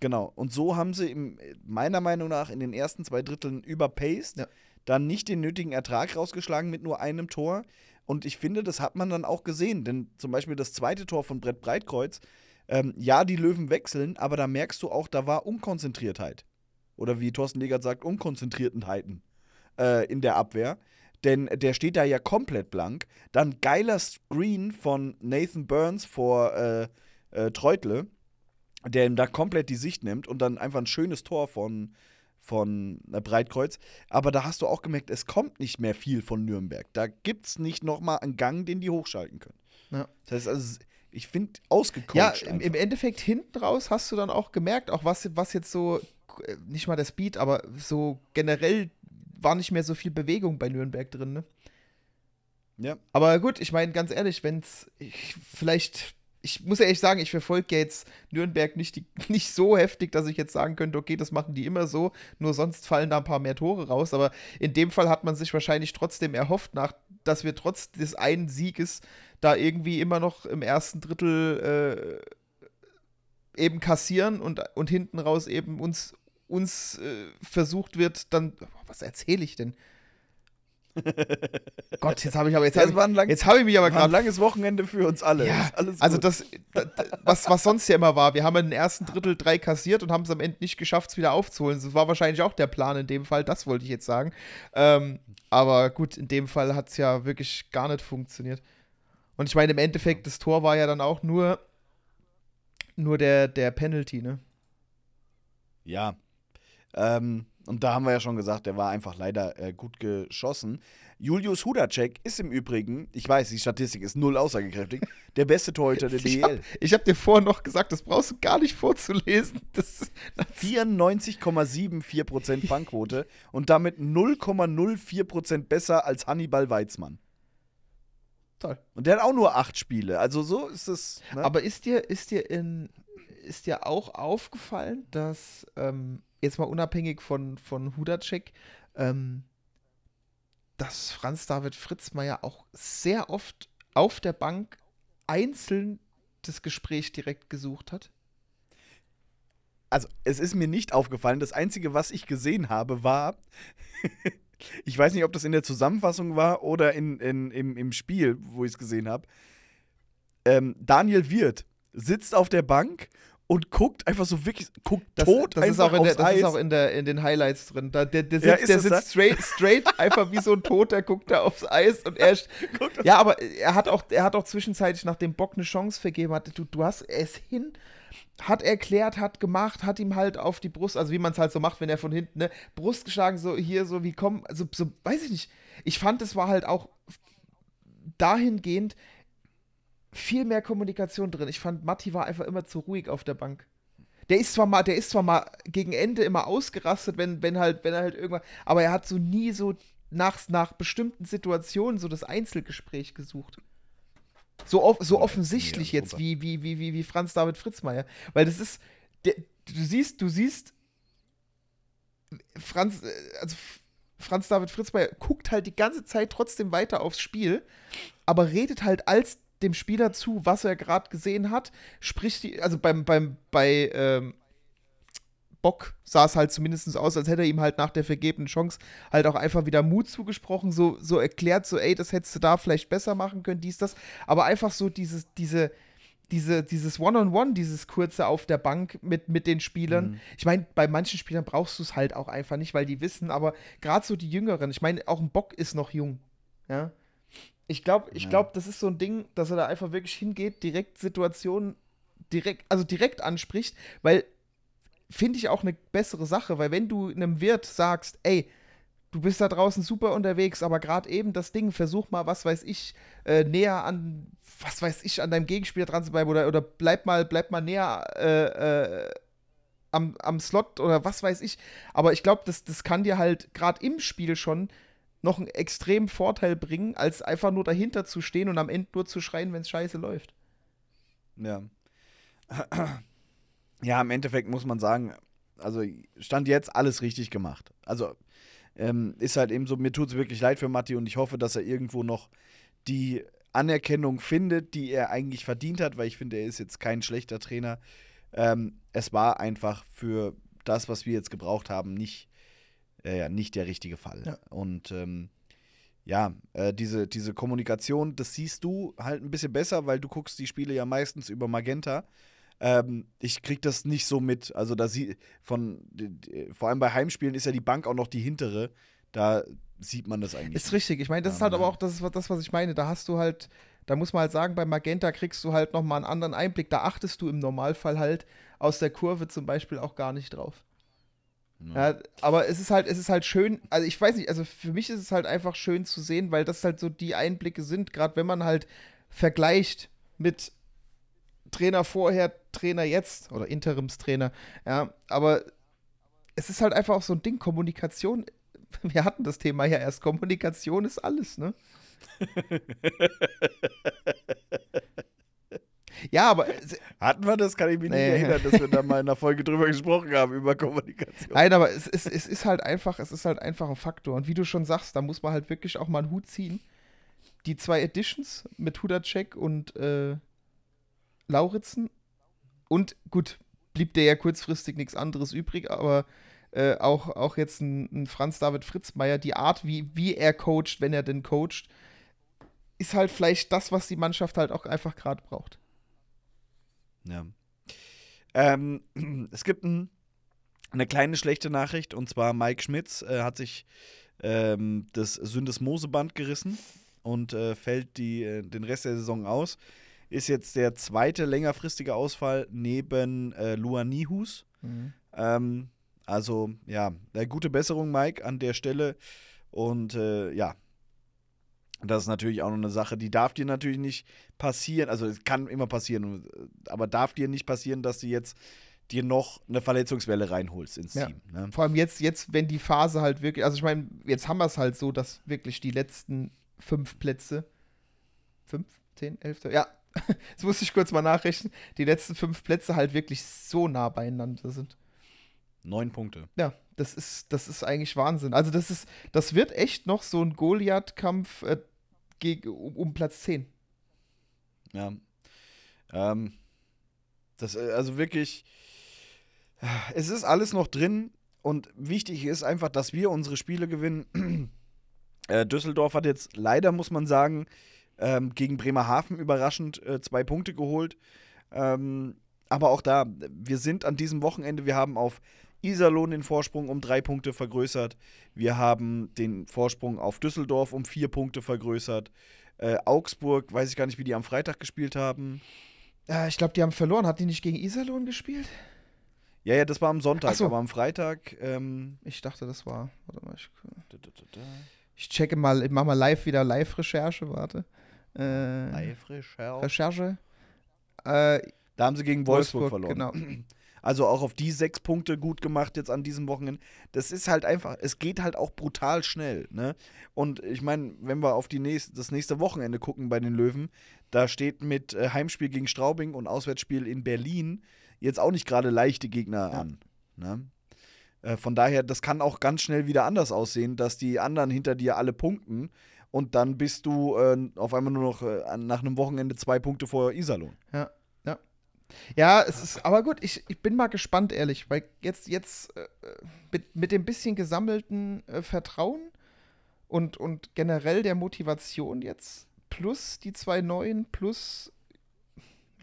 Genau. Und so haben sie im, meiner Meinung nach in den ersten zwei Dritteln überpaced, Ja. dann nicht den nötigen Ertrag rausgeschlagen mit nur einem Tor. Und ich finde, das hat man dann auch gesehen. Denn zum Beispiel das zweite Tor von Brett Breitkreuz, ähm, ja, die Löwen wechseln, aber da merkst du auch, da war Unkonzentriertheit. Oder wie Thorsten Legert sagt, Unkonzentriertenheiten äh, in der Abwehr. Denn der steht da ja komplett blank. Dann geiler Screen von Nathan Burns vor äh, äh, Treutle, der ihm da komplett die Sicht nimmt und dann einfach ein schönes Tor von, von äh, Breitkreuz. Aber da hast du auch gemerkt, es kommt nicht mehr viel von Nürnberg. Da gibt es nicht nochmal einen Gang, den die hochschalten können. Ja. Das heißt also, ich finde, ausgecoacht. Ja, im, im Endeffekt hinten raus hast du dann auch gemerkt, auch was, was jetzt so, äh, nicht mal der Speed, aber so generell war nicht mehr so viel Bewegung bei Nürnberg drin, ne? ja. Aber gut, ich meine, ganz ehrlich, wenn es vielleicht, ich muss ehrlich sagen, ich verfolge jetzt Nürnberg nicht, die, nicht so heftig, dass ich jetzt sagen könnte, okay, das machen die immer so, nur sonst fallen da ein paar mehr Tore raus. Aber in dem Fall hat man sich wahrscheinlich trotzdem erhofft, nach, dass wir trotz des einen Sieges da irgendwie immer noch im ersten Drittel äh, eben kassieren und, und hinten raus eben uns, uns äh, versucht wird, dann, was erzähle ich denn? Gott, jetzt habe ich aber jetzt Ja, habe ich, jetzt habe ich mich aber War ein gerade langes Wochenende für uns alle. ja, also das, da- da- was, was sonst ja immer war, wir haben in den ersten Drittel drei kassiert und haben es am Ende nicht geschafft, es wieder aufzuholen. Das war wahrscheinlich auch der Plan in dem Fall, das wollte ich jetzt sagen. Ähm, aber gut, in dem Fall hat es ja wirklich gar nicht funktioniert. Und ich meine, im Endeffekt, das Tor war ja dann auch nur, nur der, der Penalty, ne? Ja. Ähm, und da haben wir ja schon gesagt, der war einfach leider äh, gut geschossen. Julius Hudacek ist im Übrigen, ich weiß, die Statistik ist null aussagekräftig, der beste Torhüter der Ich DEL. habe hab dir vorhin noch gesagt, das brauchst du gar nicht vorzulesen. Das, 94,74% Fangquote und damit 0,04% besser als Hannibal Weizmann. toll. Und der hat auch nur acht Spiele. Also so ist es. Ne? Aber ist dir, ist dir in, ist dir auch aufgefallen, dass, ähm, jetzt mal unabhängig von, von Hudacek, ähm, dass Franz David Fritzmeier auch sehr oft auf der Bank einzeln das Gespräch direkt gesucht hat? also es ist mir nicht aufgefallen. Das Einzige, was ich gesehen habe, war, ich weiß nicht, ob das in der Zusammenfassung war oder in, in, im, im Spiel, wo ich es gesehen habe. Ähm, Daniel Wirth sitzt auf der Bank und guckt einfach so wirklich, guckt Das, tot das, ist einfach auch, in der, das Eis. ist auch in, der, in den Highlights drin. Da, der der Ja, sitzt, ist der sitzt straight, straight einfach wie so ein Toter, guckt da aufs Eis und er. Ja, aber er hat, auch, er hat auch zwischenzeitlich, nachdem Bock eine Chance vergeben hat, du, du hast es hin, hat erklärt, hat gemacht, hat ihm halt auf die Brust, also wie man es halt so macht, wenn er von hinten, ne, Brust geschlagen, so hier, so wie komm, also so, weiß ich nicht. Ich fand, es war halt auch dahingehend viel mehr Kommunikation drin. Ich fand, Matti war einfach immer zu ruhig auf der Bank. Der ist zwar mal, der ist zwar mal gegen Ende immer ausgerastet, wenn, wenn halt, wenn er halt irgendwann, aber er hat so nie so nach, nach bestimmten Situationen so das Einzelgespräch gesucht. So, off so offensichtlich jetzt wie, wie, wie, wie, wie Franz David Fritzmeier. Weil das ist, der, du siehst, du siehst, Franz, äh, also Franz David Fritzmeier guckt halt die ganze Zeit trotzdem weiter aufs Spiel, aber redet halt als dem Spieler zu, was er gerade gesehen hat, spricht die, also beim, beim, bei, ähm, Bock sah es halt zumindest aus, als hätte er ihm halt nach der vergebenen Chance halt auch einfach wieder Mut zugesprochen, so, so erklärt, so, ey, das hättest du da vielleicht besser machen können, dies, das. Aber einfach so dieses, diese, diese, dieses One-on-One, dieses kurze auf der Bank mit, mit den Spielern. Mhm. Ich meine, bei manchen Spielern brauchst du es halt auch einfach nicht, weil die wissen, aber gerade so die Jüngeren, ich meine, auch ein Bock ist noch jung. Ja. Ich glaube, ich Ja. glaube, das ist so ein Ding, dass er da einfach wirklich hingeht, direkt Situationen direkt, also direkt anspricht, weil finde ich auch eine bessere Sache, weil wenn du einem Wirt sagst, ey, du bist da draußen super unterwegs, aber gerade eben das Ding, versuch mal, was weiß ich, äh, näher an, was weiß ich, an deinem Gegenspieler dran zu bleiben oder, oder bleib mal, bleib mal näher äh, äh, am, am Slot oder was weiß ich. Aber ich glaube, das, das kann dir halt gerade im Spiel schon noch einen extremen Vorteil bringen, als einfach nur dahinter zu stehen und am Ende nur zu schreien, wenn es scheiße läuft. Ja. Ja, im Endeffekt muss man sagen, also stand jetzt alles richtig gemacht. Also ähm, ist halt eben so, mir tut es wirklich leid für Matti und ich hoffe, dass er irgendwo noch die Anerkennung findet, die er eigentlich verdient hat, weil ich finde, er ist jetzt kein schlechter Trainer. Ähm, es war einfach für das, was wir jetzt gebraucht haben, nicht, äh, ja, nicht der richtige Fall. Ja. Und ähm, ja, äh, diese, diese Kommunikation, das siehst du halt ein bisschen besser, weil du guckst die Spiele ja meistens über Magenta. Ähm, ich krieg das nicht so mit. Also da sie von vor allem bei Heimspielen ist ja die Bank auch noch die hintere. Da sieht man das eigentlich. Ist richtig. Ich meine, das Ja, ist halt aber auch das, ist das, was ich meine. Da hast du halt, da muss man halt sagen, bei Magenta kriegst du halt nochmal einen anderen Einblick. Da achtest du im Normalfall halt aus der Kurve zum Beispiel auch gar nicht drauf. Ja. Ja, aber es ist halt, es ist halt schön, also ich weiß nicht, also für mich ist es halt einfach schön zu sehen, weil das halt so die Einblicke sind, gerade wenn man halt vergleicht mit Trainer vorher, Trainer jetzt oder Interimstrainer, ja, aber es ist halt einfach auch so ein Ding, Kommunikation, wir hatten das Thema ja erst, Kommunikation ist alles, ne? ja, aber es- Hatten wir das? Kann ich mich Nee. nicht erinnern, dass wir da mal in einer Folge drüber gesprochen haben, über Kommunikation. Nein, aber es, es, es ist halt einfach, es ist halt einfach ein Faktor. Und wie du schon sagst, da muss man halt wirklich auch mal einen Hut ziehen. Die zwei Editions mit Hudacek und äh, Lauritzen. Und gut, blieb dir ja kurzfristig nichts anderes übrig, aber äh, auch, auch jetzt ein, ein Franz David Fritzmeier, die Art, wie, wie er coacht, wenn er denn coacht, ist halt vielleicht das, was die Mannschaft halt auch einfach gerade braucht. Ja. Ähm, es gibt ein, eine kleine schlechte Nachricht und zwar Mike Schmitz äh, hat sich ähm, das Syndesmoseband gerissen und äh, fällt die, äh, den Rest der Saison aus. Ist jetzt der zweite längerfristige Ausfall neben äh, Luan Nihus. Ähm, also, ja, äh, gute Besserung, Mike, an der Stelle. Und äh, ja, das ist natürlich auch noch eine Sache, die darf dir natürlich nicht passieren. Also, es kann immer passieren, äh, aber darf dir nicht passieren, dass du jetzt dir noch eine Verletzungswelle reinholst ins Ja. Team. Ne? Vor allem jetzt, jetzt, wenn die Phase halt wirklich, also ich meine, jetzt haben wir es halt so, dass wirklich die letzten fünf Plätze, fünf, zehn, elf, ja, jetzt muss ich kurz mal nachrechnen, die letzten fünf Plätze halt wirklich so nah beieinander sind. Neun Punkte. Ja, das ist, das ist eigentlich Wahnsinn. Also das ist, das wird echt noch so ein Goliath-Kampf äh, geg- um, um Platz 10. Ja. Ähm, das, äh, also wirklich, es ist alles noch drin und wichtig ist einfach, dass wir unsere Spiele gewinnen. äh, Düsseldorf hat jetzt leider, muss man sagen, ähm, gegen Bremerhaven überraschend äh, zwei Punkte geholt. Ähm, aber auch da, wir sind an diesem Wochenende, wir haben auf Iserlohn den Vorsprung um drei Punkte vergrößert. Wir haben den Vorsprung auf Düsseldorf um vier Punkte vergrößert. Äh, Augsburg, weiß ich gar nicht, wie die am Freitag gespielt haben. Äh, ich glaube, die haben verloren. Hat die nicht gegen Iserlohn gespielt? Ja, ja, das war am Sonntag, so. aber am Freitag. Ähm, Ich dachte, das war. Warte mal, ich, ich checke mal, ich mach mal live wieder Live-Recherche, warte. Äh, Live-Recherche. Recherche. Äh, Da haben sie gegen Wolfsburg, Wolfsburg, verloren. genau. Also auch auf die sechs Punkte gut gemacht jetzt an diesem Wochenende. Das ist halt einfach, es geht halt auch brutal schnell. Ne? Und ich meine, wenn wir auf die nächst, das nächste Wochenende gucken bei den Löwen, da steht mit äh, Heimspiel gegen Straubing und Auswärtsspiel in Berlin jetzt auch nicht gerade leichte Gegner Ja. an. Ne? Äh, von daher, das kann auch ganz schnell wieder anders aussehen, dass die anderen hinter dir alle punkten und dann bist du äh, auf einmal nur noch äh, nach einem Wochenende zwei Punkte vor Iserlohn. Ja, ja. Es ist, aber gut, ich, ich bin mal gespannt, ehrlich, weil jetzt, jetzt äh, mit, mit dem bisschen gesammelten äh, Vertrauen und, und generell der Motivation jetzt, plus die zwei neuen, plus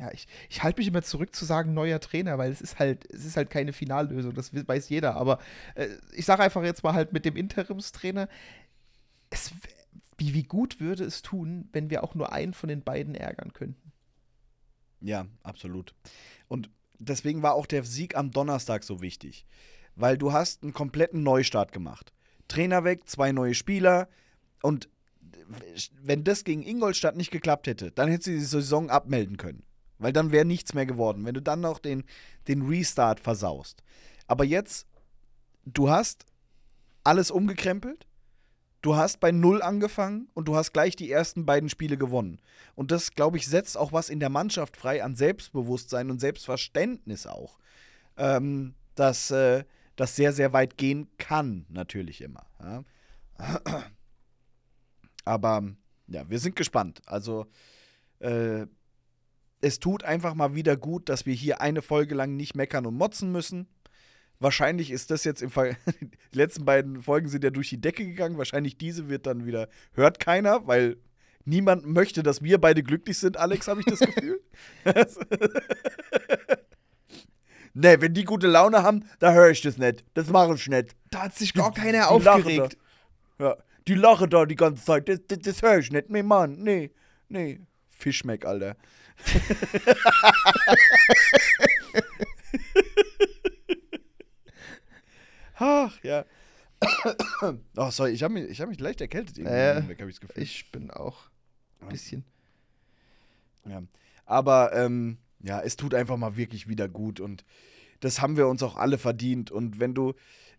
ja, ich, ich halte mich immer zurück zu sagen neuer Trainer, weil es ist halt, es ist halt keine Finallösung, das weiß jeder. Aber äh, ich sage einfach jetzt mal halt mit dem Interimstrainer, es, wie, wie gut würde es tun, wenn wir auch nur einen von den beiden ärgern könnten. Ja, absolut. Und deswegen war auch der Sieg am Donnerstag so wichtig. Weil du hast einen kompletten Neustart gemacht. Trainer weg, zwei neue Spieler und wenn das gegen Ingolstadt nicht geklappt hätte, dann hätte sie die Saison abmelden können. Weil dann wäre nichts mehr geworden, wenn du dann noch den, den Restart versaust. Aber jetzt, du hast alles umgekrempelt, du hast bei Null angefangen und du hast gleich die ersten beiden Spiele gewonnen. Und das, glaube ich, setzt auch was in der Mannschaft frei an Selbstbewusstsein und Selbstverständnis auch. Ähm, dass äh, das sehr, sehr weit gehen kann, natürlich immer. Ja. Aber ja, wir sind gespannt. Also, äh, es tut einfach mal wieder gut, dass wir hier eine Folge lang nicht meckern und motzen müssen. Wahrscheinlich ist das jetzt im Fall. Die letzten beiden Folgen sind ja durch die Decke gegangen. Wahrscheinlich diese wird dann wieder. Hört keiner, weil niemand möchte, dass wir beide glücklich sind, Alex, habe ich das Gefühl. ne, wenn die gute Laune haben, da höre ich das nicht. Das mache ich nicht. Da hat sich gar keiner aufgeregt. Ja, die lachen da die ganze Zeit. Das, das, das höre ich nicht. Nee, Mann, nee, nee. Fischmeck, Alter. Ach, ja. Oh, sorry, ich habe mich, hab mich leicht erkältet. Irgendwie äh, weg, ich, ich bin auch ein bisschen. Ja. Aber ähm, ja, es tut einfach mal wirklich wieder gut und das haben wir uns auch alle verdient. Und wenn du,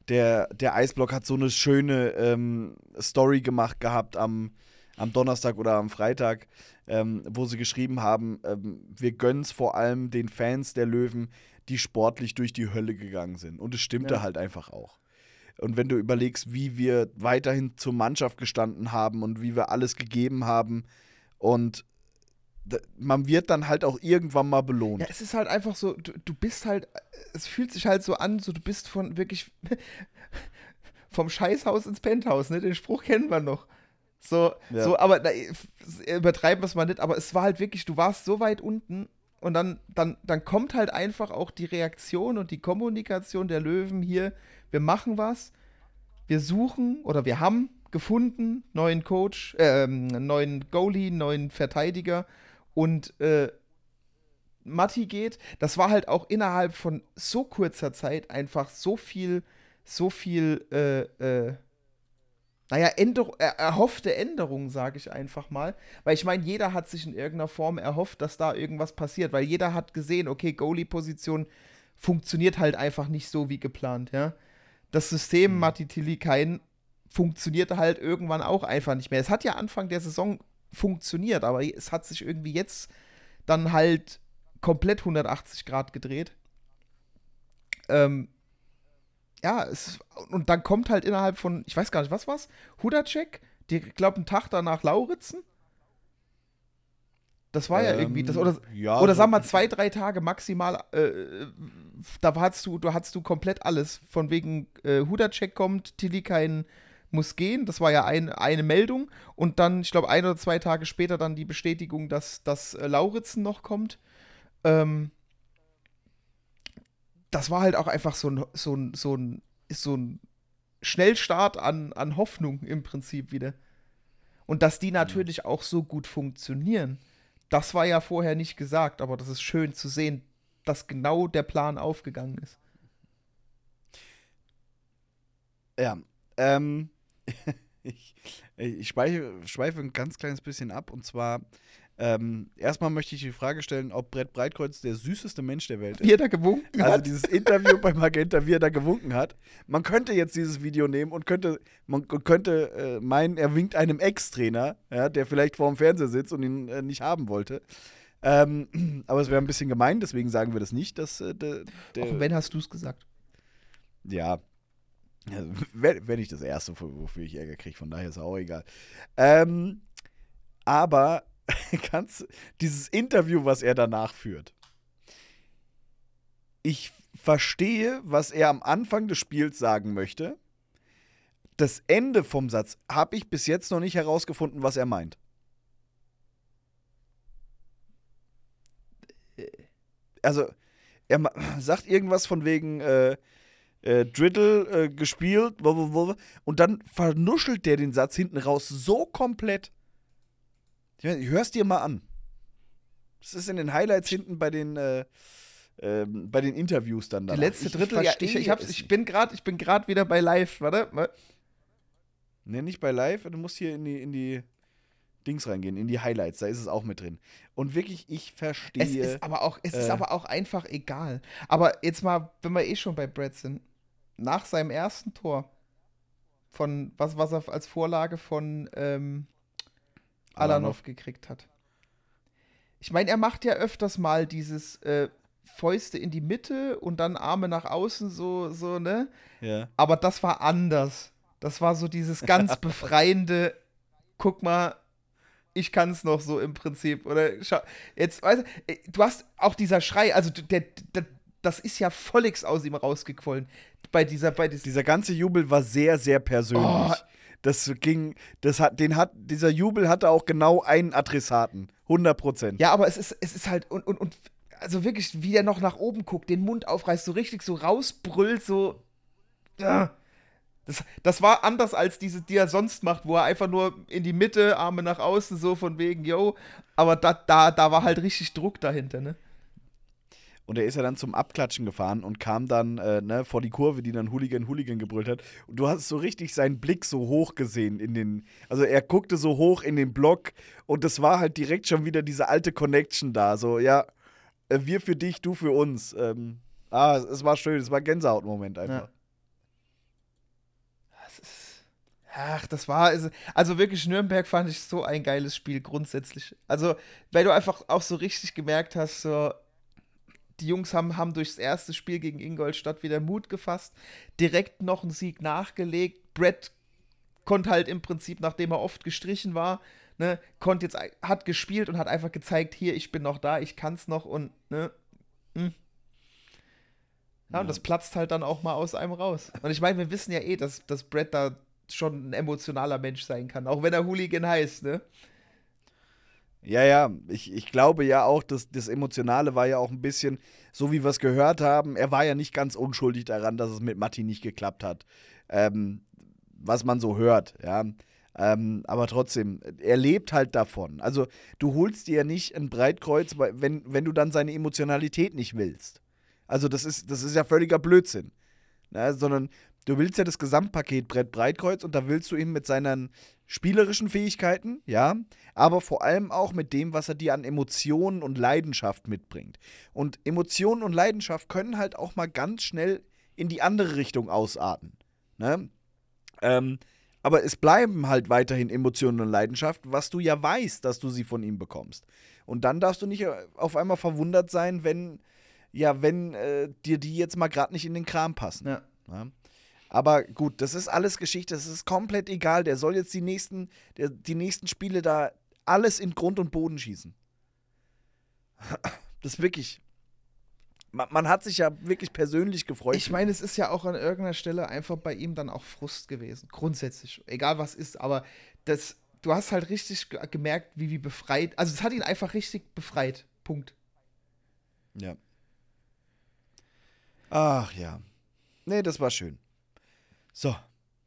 der, der Eisblock hat so eine schöne ähm, Story gemacht gehabt am, am Donnerstag oder am Freitag, ähm, wo sie geschrieben haben, ähm, wir gönnen es vor allem den Fans der Löwen, die sportlich durch die Hölle gegangen sind. Und es stimmte ja. halt einfach auch. Und wenn du überlegst, wie wir weiterhin zur Mannschaft gestanden haben und wie wir alles gegeben haben und man wird dann halt auch irgendwann mal belohnt. Ja, es ist halt einfach so, du, du bist halt, es fühlt sich halt so an, so du bist von wirklich vom Scheißhaus ins Penthouse, ne? Den Spruch kennen wir noch. So, ja. so aber na, übertreiben wir es mal nicht, aber es war halt wirklich, du warst so weit unten und dann, dann, dann kommt halt einfach auch die Reaktion und die Kommunikation der Löwen hier, wir machen was, wir suchen oder wir haben gefunden, neuen Coach, äh, neuen Goalie, neuen Verteidiger. Und äh, Matti geht. Das war halt auch innerhalb von so kurzer Zeit einfach so viel, so viel, äh, äh, naja, Änder erhoffte Änderungen, sage ich einfach mal. Weil ich meine, jeder hat sich in irgendeiner Form erhofft, dass da irgendwas passiert, weil jeder hat gesehen, okay, Goalie-Position funktioniert halt einfach nicht so wie geplant, ja. Das System mhm. Matti Tilikain funktionierte halt irgendwann auch einfach nicht mehr. Es hat ja Anfang der Saison funktioniert, aber es hat sich irgendwie jetzt dann halt komplett 180 Grad gedreht. Ähm, ja, es, und dann kommt halt innerhalb von, ich weiß gar nicht, was war's? Hudacek, ich glaube, einen Tag danach Lauritzen. Das war ähm, ja irgendwie, das, oder, ja, oder so sag mal, zwei, drei Tage maximal, äh, da hattest du, du hattest du komplett alles. Von wegen äh, Hudacek kommt, Tilly kein muss gehen. Das war ja ein, eine Meldung. Und dann, ich glaube, ein oder zwei Tage später dann die Bestätigung, dass, dass äh, Lauritzen noch kommt. Ähm, das war halt auch einfach so ein, so ein, so ein, so ein Schnellstart an, an Hoffnung im Prinzip wieder. Und dass die natürlich ja. auch so gut funktionieren, das war ja vorher nicht gesagt, aber das ist schön zu sehen, dass genau der Plan aufgegangen ist. Ja, ähm, ich, ich schweife, schweife ein ganz kleines bisschen ab und zwar ähm, erstmal möchte ich die Frage stellen, ob Brett Breitkreuz der süßeste Mensch der Welt ist. Wie er da gewunken also hat. Also dieses Interview bei Magenta, wie er da gewunken hat. Man könnte jetzt dieses Video nehmen und könnte, man könnte äh, meinen, er winkt einem Ex-Trainer, ja, der vielleicht vor dem Fernseher sitzt und ihn äh, nicht haben wollte. Ähm, aber es wäre ein bisschen gemein, deswegen sagen wir das nicht. Dass, äh, de, de, Auch wenn hast du es gesagt. Ja, wenn ich das erste, wofür ich Ärger kriege, von daher ist es auch egal. Ähm, aber ganz, dieses Interview, was er danach führt, ich verstehe, was er am Anfang des Spiels sagen möchte. Das Ende vom Satz habe ich bis jetzt noch nicht herausgefunden, was er meint. Also, er sagt irgendwas von wegen äh, äh, Driddle äh, gespielt und dann vernuschelt der den Satz hinten raus so komplett. Ich meine, hör's dir mal an. Das ist in den Highlights hinten bei den, äh, ähm, bei den Interviews dann Die danach. letzte Ich- ich Drittel, ja, ich, ich, ich bin gerade ich bin grad wieder bei live, warte. mal. Ne, nicht bei live, du musst hier in die, in die Dings reingehen, in die Highlights, da ist es auch mit drin. Und wirklich, ich verstehe. Es ist aber auch, es ist äh, aber auch einfach egal. Aber jetzt mal, wenn wir eh schon bei Brad sind, nach seinem ersten Tor von was, was er als Vorlage von ähm, Alanov gekriegt hat. Ich meine, er macht ja öfters mal dieses äh, Fäuste in die Mitte und dann Arme nach außen, so, so, ne? ja. Aber das war anders. Das war so dieses ganz befreiende, guck mal, ich kann es noch so im Prinzip. Oder schau, jetzt, weißt du, äh, du hast auch dieser Schrei, also der, der, das ist ja völlig aus ihm rausgequollen. Bei dieser, bei diesem. Dieser ganze Jubel war sehr, sehr persönlich. Oh. Das ging, das hat, den hat, dieser Jubel hatte auch genau einen Adressaten. 100 Prozent. Ja, aber es ist, es ist halt, und, und, und, also wirklich, wie er noch nach oben guckt, den Mund aufreißt, so richtig so rausbrüllt, so. Das, das war anders als diese, die er sonst macht, wo er einfach nur in die Mitte, Arme nach außen, so von wegen, yo. Aber da, da, da war halt richtig Druck dahinter, ne? Und er ist ja dann zum Abklatschen gefahren und kam dann äh, ne, vor die Kurve, die dann Hooligan, Hooligan gebrüllt hat. Und du hast so richtig seinen Blick so hoch gesehen in den, also er guckte so hoch in den Block und es war halt direkt schon wieder diese alte Connection da. So, ja, äh, wir für dich, du für uns. Ähm, ah, es, es war schön, es war ein Gänsehaut-Moment einfach. Das ist. Ach, das war. Also, also wirklich, Nürnberg fand ich so ein geiles Spiel grundsätzlich. Also, weil du einfach auch so richtig gemerkt hast, so. Die Jungs haben, haben durchs erste Spiel gegen Ingolstadt wieder Mut gefasst, direkt noch einen Sieg nachgelegt. Brett konnte halt im Prinzip, nachdem er oft gestrichen war, ne, konnte jetzt, hat gespielt und hat einfach gezeigt, hier, ich bin noch da, ich kann's noch und, ne, hm. Ja, und das platzt halt dann auch mal aus einem raus. Und ich meine, wir wissen ja eh, dass, dass Brett da schon ein emotionaler Mensch sein kann, auch wenn er Hooligan heißt, ne? Ja, ja, ich, ich glaube ja auch, dass das Emotionale war ja auch ein bisschen, so wie wir es gehört haben, er war ja nicht ganz unschuldig daran, dass es mit Matti nicht geklappt hat. Ähm, was man so hört, ja. Ähm, aber trotzdem, er lebt halt davon. Also, du holst dir ja nicht ein Breitkreuz, wenn, wenn du dann seine Emotionalität nicht willst. Also, das ist, das ist ja völliger Blödsinn. Ne? Sondern du willst ja das Gesamtpaket Brett Breitkreuz und da willst du ihn mit seinen spielerischen Fähigkeiten, ja, aber vor allem auch mit dem, was er dir an Emotionen und Leidenschaft mitbringt. Und Emotionen und Leidenschaft können halt auch mal ganz schnell in die andere Richtung ausarten. Ne? Ähm, aber es bleiben halt weiterhin Emotionen und Leidenschaft, was du ja weißt, dass du sie von ihm bekommst. Und dann darfst du nicht äh, auf einmal verwundert sein, wenn, ja, wenn äh, dir die jetzt mal gerade nicht in den Kram passen. Ja. Ja. Aber gut, das ist alles Geschichte, das ist komplett egal. Der soll jetzt die nächsten, der, die nächsten Spiele da alles in Grund und Boden schießen. Das ist wirklich. Man, man hat sich ja wirklich persönlich gefreut. Ich meine, es ist ja auch an irgendeiner Stelle einfach bei ihm dann auch Frust gewesen. Grundsätzlich. Egal was ist, aber das, du hast halt richtig ge- gemerkt, wie, wie befreit. Also es hat ihn einfach richtig befreit. Punkt. Ja. Ach ja. Nee, das war schön. So.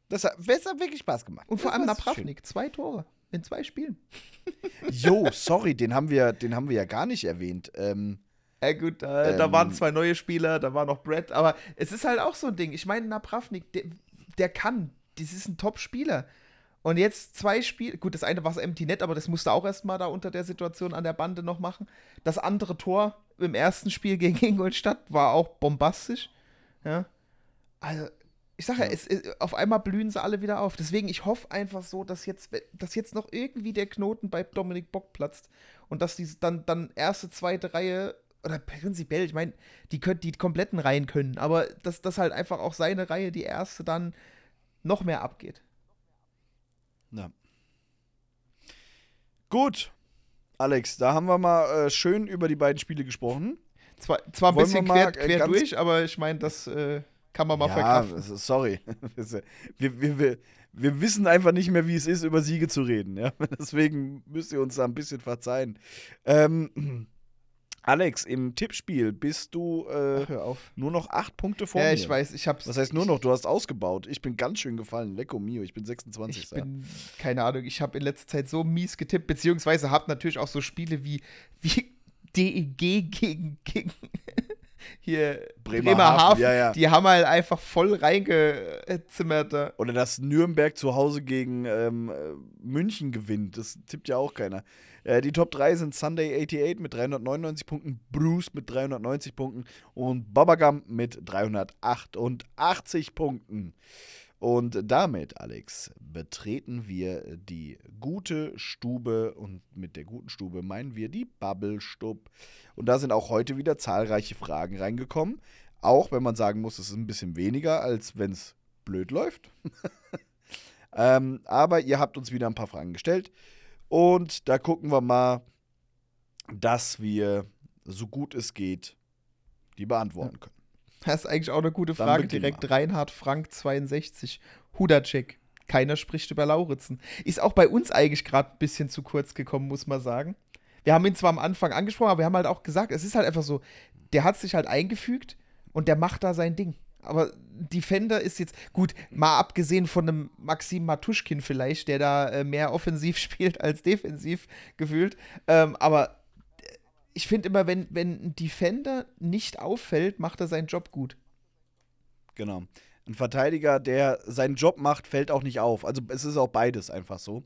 Das hat, das hat wirklich Spaß gemacht. Und vor Das allem. Napravnik, zwei Tore in zwei Spielen. Jo, sorry, den haben wir, den haben wir ja gar nicht erwähnt. Ähm, Ja gut, da, da Ähm. waren zwei neue Spieler, da war noch Brett, aber es ist halt auch so ein Ding. Ich meine, Napravnik, der, der kann, das ist ein Top-Spieler. Und jetzt zwei Spiele, gut, das eine war Empty Net, aber das musste auch erstmal da unter der Situation an der Bande noch machen. Das andere Tor im ersten Spiel gegen Ingolstadt war auch bombastisch. Ja. Also, ich sage ja, es, es, auf einmal blühen sie alle wieder auf. Deswegen, ich hoffe einfach so, dass jetzt, dass jetzt noch irgendwie der Knoten bei Dominik Bock platzt und dass die dann, dann erste, zweite Reihe oder prinzipiell, ich meine, die können die kompletten Reihen können, aber dass das halt einfach auch seine Reihe, die erste, dann noch mehr abgeht. Ja. Gut. Alex, da haben wir mal äh, schön über die beiden Spiele gesprochen. Zwar, zwar ein bisschen wir mal, quer, äh, quer durch, aber ich meine, das äh, kann man mal ja, verkraften. sorry. wir, wir, wir, wir wissen einfach nicht mehr, wie es ist, über Siege zu reden. Ja? Deswegen müsst ihr uns da ein bisschen verzeihen. Ähm, Alex, im Tippspiel bist du äh, Ach, nur noch acht Punkte vor Ja, mir. ich weiß, ich hab's. Was heißt nur noch? Du hast ausgebaut. Ich bin ganz schön gefallen. Lecco mio, ich bin 26. Ich bin, keine Ahnung, ich habe in letzter Zeit so mies getippt, beziehungsweise habe natürlich auch so Spiele wie, wie DEG gegen, gegen hier Bremerhaven, Bremerhaven. ja, ja. Die haben halt einfach voll reingezimmert da. Oder dass Nürnberg zu Hause gegen ähm, äh, München gewinnt. Das tippt ja auch keiner. Äh, die Top 3 sind Sunday 88 mit 399 Punkten, Bruce mit 390 Punkten und Babagam mit 388 Punkten. Und damit, Alex, betreten wir die gute Stube und mit der guten Stube meinen wir die Bubble-Stub. Und da sind auch heute wieder zahlreiche Fragen reingekommen. Auch wenn man sagen muss, es ist ein bisschen weniger, als wenn es blöd läuft. ähm, aber ihr habt uns wieder ein paar Fragen gestellt. Und da gucken wir mal, dass wir, so gut es geht, die beantworten können. Das ist eigentlich auch eine gute Frage. Direkt. Reinhard Frank 62. Hudacek. Keiner spricht über Lauritzen. Ist auch bei uns eigentlich gerade ein bisschen zu kurz gekommen, muss man sagen. Wir haben ihn zwar am Anfang angesprochen, aber wir haben halt auch gesagt, es ist halt einfach so, der hat sich halt eingefügt und der macht da sein Ding. Aber Defender ist jetzt, gut, mal abgesehen von einem Maxim Matuschkin vielleicht, der da äh, mehr offensiv spielt als defensiv gefühlt. Ähm, aber ich finde immer, wenn, wenn ein Defender nicht auffällt, macht er seinen Job gut. Genau. Ein Verteidiger, der seinen Job macht, fällt auch nicht auf. Also es ist auch beides einfach so.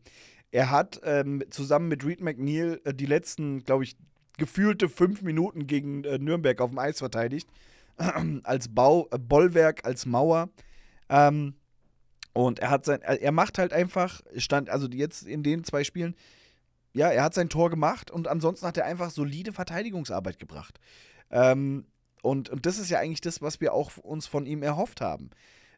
Er hat ähm, zusammen mit Reed McNeil äh, die letzten, glaube ich, gefühlte fünf Minuten gegen äh, Nürnberg auf dem Eis verteidigt. als Bau, äh, Bollwerk, als Mauer. Ähm, und er hat sein, er macht halt einfach, stand, also jetzt in den zwei Spielen, ja, er hat sein Tor gemacht und ansonsten hat er einfach solide Verteidigungsarbeit gebracht. Ähm, und, und das ist ja eigentlich das, was wir auch uns von ihm erhofft haben.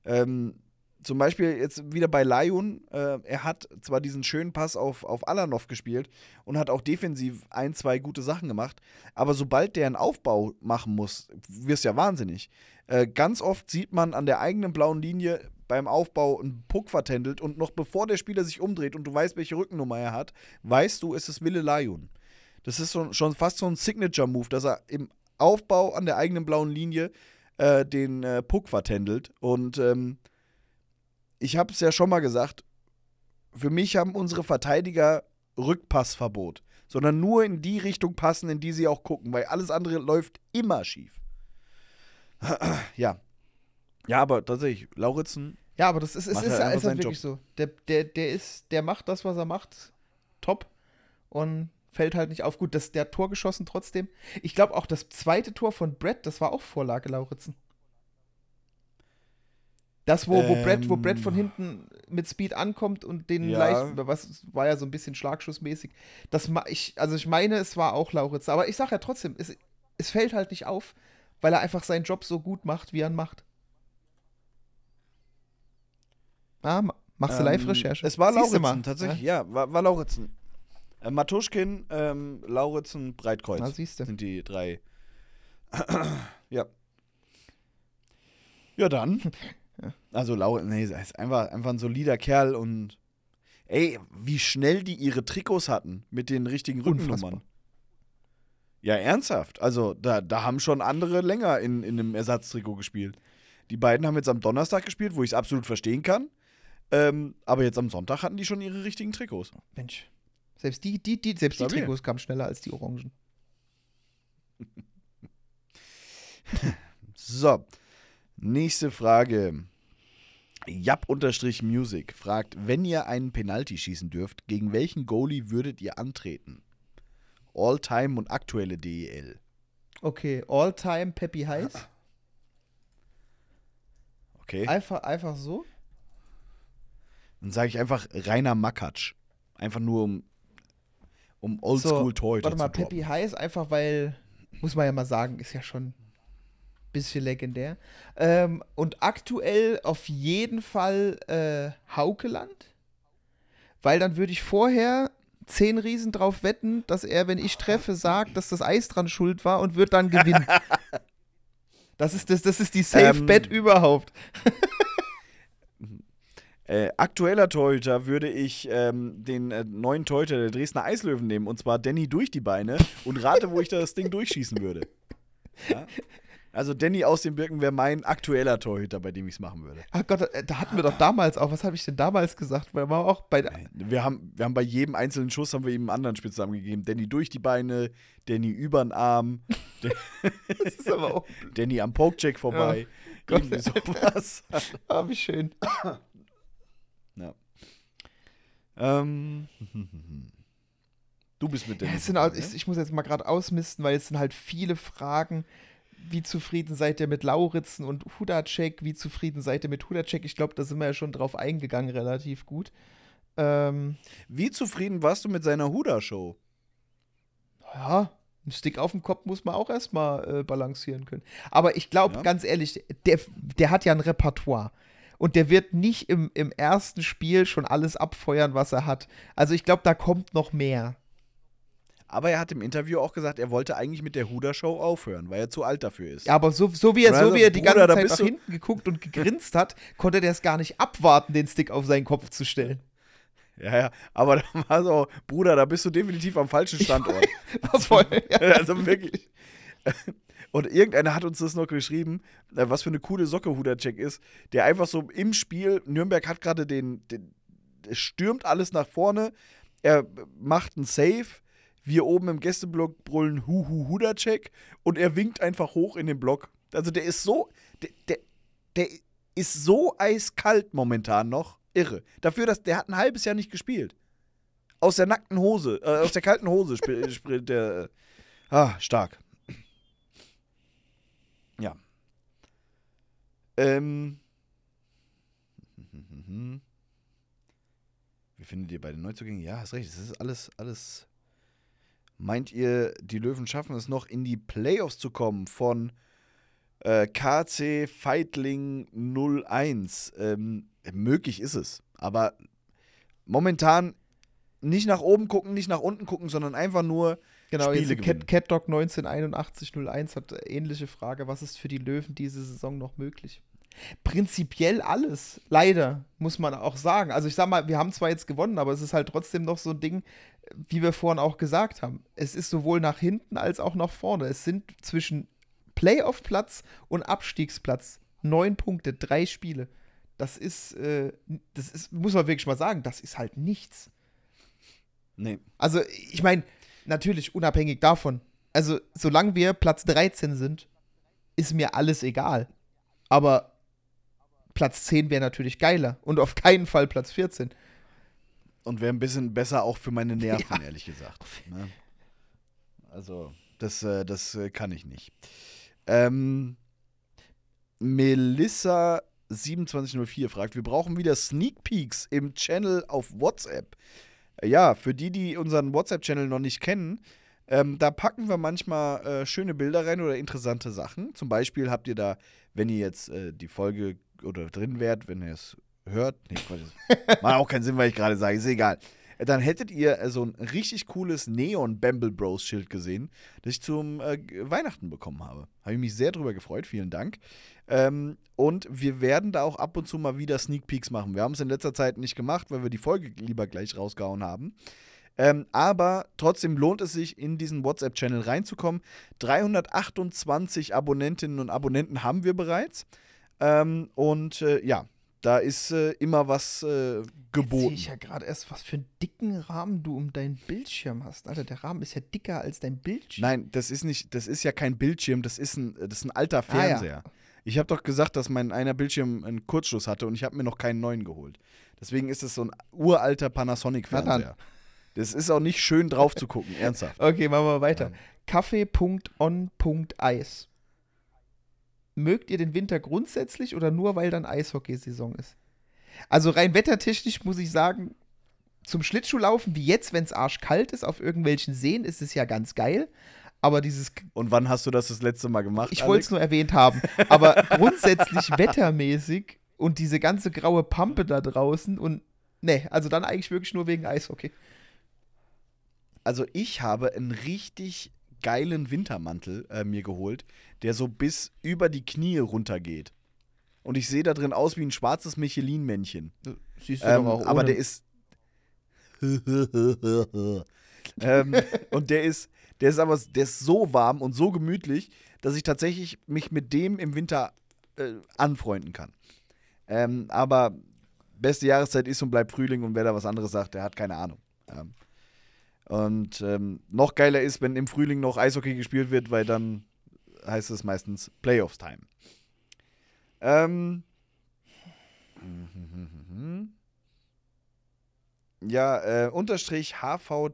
Ähm, zum Beispiel jetzt wieder bei Lajun, äh, er hat zwar diesen schönen Pass auf, auf Alanov gespielt und hat auch defensiv ein, zwei gute Sachen gemacht, aber sobald der einen Aufbau machen muss, wirst ja wahnsinnig. Äh, ganz oft sieht man an der eigenen blauen Linie beim Aufbau einen Puck vertändelt und noch bevor der Spieler sich umdreht und du weißt, welche Rückennummer er hat, weißt du, es ist Wille Lajun. Das ist so, schon fast so ein Signature-Move, dass er im Aufbau an der eigenen blauen Linie äh, den äh, Puck vertändelt. Und ähm, ich habe es ja schon mal gesagt, für mich haben unsere Verteidiger Rückpassverbot, sondern nur in die Richtung passen, in die sie auch gucken, weil alles andere läuft immer schief. ja. Ja, aber tatsächlich, Lauritzen, Ja, aber das ist, Macht ist, halt ist halt wirklich so. Der, der, der ist, der macht das, was er macht, top und fällt halt nicht auf. Gut, das, der hat Tor geschossen trotzdem. Ich glaube auch das zweite Tor von Brett, das war auch Vorlage Lauritzen. Das, wo, wo, Brett, wo Ähm. Brett von hinten mit Speed ankommt und den Ja. leicht, was war ja so ein bisschen schlagschussmäßig. Das ma- ich, also ich meine, es war auch Lauritz. Aber ich sage ja trotzdem, es, es fällt halt nicht auf, weil er einfach seinen Job so gut macht, wie er ihn macht. Ah, ma- machst du Ähm, Live-Recherche? Es war Siehst Lauritzen, tatsächlich, ne? ja, war, war Lauritzen. Äh, Matuschkin, ähm, Lauritzen, Breitkreuz Na, siehst du. sind die drei. ja. Ja, dann. Also, Lauritzen, nee, er ist einfach, einfach ein solider Kerl und. Ey, wie schnell die ihre Trikots hatten mit den richtigen. Rückennummern. Ja, ernsthaft. Also, da, da haben schon andere länger in, in einem Ersatztrikot gespielt. Die beiden haben jetzt am Donnerstag gespielt, wo ich es absolut verstehen kann. Ähm, aber jetzt am Sonntag hatten die schon ihre richtigen Trikots. Mensch. Selbst die, die, die, selbst die. Trikots kamen schneller als die Orangen. So, nächste Frage. Jap-Music fragt, wenn ihr einen Penalty schießen dürft, gegen welchen Goalie würdet ihr antreten? All-Time und aktuelle DEL. Okay, All-Time Peppy Heiß. Okay. Einfach, einfach so. Dann sage ich einfach Rainer Makatsch. Einfach nur um, um Oldschool Torhüter Warte mal, zu droppen. Peppy Heiß, einfach weil, muss man ja mal sagen, ist ja schon ein bisschen legendär. Ähm, und aktuell auf jeden Fall äh, Haukeland. Weil dann würde ich vorher zehn Riesen drauf wetten, dass er, wenn ich treffe, sagt, dass das Eis dran schuld war und wird dann gewinnen. das, ist das, das ist die Safe-Bet Ähm. überhaupt. Äh, aktueller Torhüter würde ich ähm, den äh, neuen Torhüter der Dresdner Eislöwen nehmen, und zwar Danny durch die Beine und rate, wo ich das Ding durchschießen würde. Ja? Also Danny aus den Birken wäre mein aktueller Torhüter, bei dem ich es machen würde. Ach Gott, äh, da hatten wir doch damals auch, was habe ich denn damals gesagt? Wir auch bei der, Wir haben, wir haben bei jedem einzelnen Schuss haben wir ihm einen anderen Spitznamen gegeben. Danny durch die Beine, Danny über den Arm, das ist aber auch, Danny am Pokecheck vorbei. Gott, Irgendwie sowas. ah, wie schön. Ja. Ähm, du bist mit Ja, Danny. es sind halt, ich, ich muss jetzt mal gerade ausmisten, weil es sind halt viele Fragen. Wie zufrieden seid ihr mit Lauritzen und Hudacek? Wie zufrieden seid ihr mit Hudacek? Ich glaube, da sind wir ja schon drauf eingegangen, relativ gut. Ähm, ne? Wie zufrieden warst du mit seiner Huda-Show? ja, ein Stick auf dem Kopf muss man auch erstmal äh, balancieren können. Aber ich glaube, Ja. ganz ehrlich, der, der hat ja ein Repertoire. Und der wird nicht im, im ersten Spiel schon alles abfeuern, was er hat. Also ich glaube, da kommt noch mehr. Aber er hat im Interview auch gesagt, er wollte eigentlich mit der Huda-Show aufhören, weil er zu alt dafür ist. Ja, aber so, so, wie er, so Also, wie er die ganze Zeit nach hinten geguckt und gegrinst hat, konnte der es gar nicht abwarten, den Stick auf seinen Kopf zu stellen. Ja, ja. Aber da war so, Bruder, da bist du definitiv am falschen Standort. Voll, ja. also wirklich. Und irgendeiner hat uns das noch geschrieben, äh, was für eine coole Socke Hudacek ist, der einfach so im Spiel, Nürnberg hat gerade den, den, stürmt alles nach vorne, er macht einen Save, wir oben im Gästeblock brüllen Hu Hu Hudacek und er winkt einfach hoch in den Block. Also der ist so, der, der, der ist so eiskalt momentan noch, irre. Dafür, dass der hat ein halbes Jahr nicht gespielt. Aus der nackten Hose, äh, aus der kalten Hose spielt der. Äh, ah, stark. Ja. Ähm. Wie findet ihr bei den Neuzugängen? Ja, hast recht. Es ist alles, alles. Meint ihr, die Löwen schaffen es noch in die Playoffs zu kommen von äh, KC Feitling 01? Ähm, möglich ist es. Aber momentan nicht nach oben gucken, nicht nach unten gucken, sondern einfach nur Genau, Spiele jetzt. Cat, CatDog 198101 hat äh, ähnliche Frage. Was ist für die Löwen diese Saison noch möglich? Prinzipiell alles. Leider, muss man auch sagen. Also ich sag mal, wir haben zwar jetzt gewonnen, aber es ist halt trotzdem noch so ein Ding, wie wir vorhin auch gesagt haben. Es ist sowohl nach hinten als auch nach vorne. Es sind zwischen Playoff-Platz und Abstiegsplatz neun Punkte, drei Spiele. Das ist, äh, das ist, muss man wirklich mal sagen, das ist halt nichts. Nee. Also, ich meine, natürlich unabhängig davon. Also, solange wir Platz 13 sind, ist mir alles egal. Aber Platz 10 wäre natürlich geiler. Und auf keinen Fall Platz 14. Und wäre ein bisschen besser auch für meine Nerven, ehrlich gesagt. Ne? Also, das, äh, das äh, kann ich nicht. Ähm, Melissa 2704 fragt, wir brauchen wieder Sneak Peeks im Channel auf WhatsApp. Äh, Ja, für die, die unseren WhatsApp-Channel noch nicht kennen, ähm, da packen wir manchmal äh, schöne Bilder rein oder interessante Sachen. Zum Beispiel habt ihr da, wenn ihr jetzt äh, die Folge oder drin wärt, wenn ihr es hört, nee, Quatsch, macht auch keinen Sinn, weil ich gerade sage, ist egal. Dann hättet ihr äh, so ein richtig cooles Neon Bamble Bros Schild gesehen, das ich zum äh, Weihnachten bekommen habe. Habe ich mich sehr drüber gefreut, vielen Dank. Ähm, und wir werden da auch ab und zu mal wieder Sneak Peeks machen. Wir haben es in letzter Zeit nicht gemacht, weil wir die Folge lieber gleich rausgehauen haben. Ähm, aber trotzdem lohnt es sich, in diesen WhatsApp-Channel reinzukommen. 328 Abonnentinnen und Abonnenten haben wir bereits. Ähm, und äh, ja, da ist äh, immer was äh, Jetzt sehe geboten. ich ja gerade erst, was für einen dicken Rahmen du um deinen Bildschirm hast. Alter, der Rahmen ist ja dicker als dein Bildschirm. Nein, das ist nicht, das ist ja kein Bildschirm, das ist ein, das ist ein alter Ah, ja. Fernseher. Ich habe doch gesagt, dass mein einer Bildschirm einen Kurzschluss hatte und ich habe mir noch keinen neuen geholt. Deswegen ist es so ein uralter Na Panasonic-Fernseher. Das ist auch nicht schön drauf zu gucken, ernsthaft. Okay, machen wir weiter. Ja. Kaffee.on.eis. Mögt ihr den Winter grundsätzlich oder nur, weil dann Eishockeysaison ist? Also rein wettertechnisch muss ich sagen, zum Schlittschuhlaufen wie jetzt, wenn es arschkalt ist, auf irgendwelchen Seen, ist es ja ganz geil. Aber dieses, Und wann hast du das das letzte Mal gemacht? ich wollte es nur erwähnt haben, aber grundsätzlich wettermäßig und diese ganze graue Pampe da draußen und ne, also dann eigentlich wirklich nur wegen Eishockey. also ich habe einen richtig geilen Wintermantel äh, mir geholt, der so bis über die Knie runtergeht. Und ich sehe da drin aus wie ein schwarzes Michelin-Männchen. Siehst Ähm, aber der ist. ähm, und der ist, der ist aber der ist so warm und so gemütlich, dass ich tatsächlich mich mit dem im Winter äh, anfreunden kann. Ähm, aber beste Jahreszeit ist und bleibt Frühling und wer da was anderes sagt, der hat keine Ahnung. Ähm, und ähm, noch geiler ist, wenn im Frühling noch Eishockey gespielt wird, weil dann heißt es meistens Playoffs-Time. Ähm. Ja, äh, unterstrich hv.tch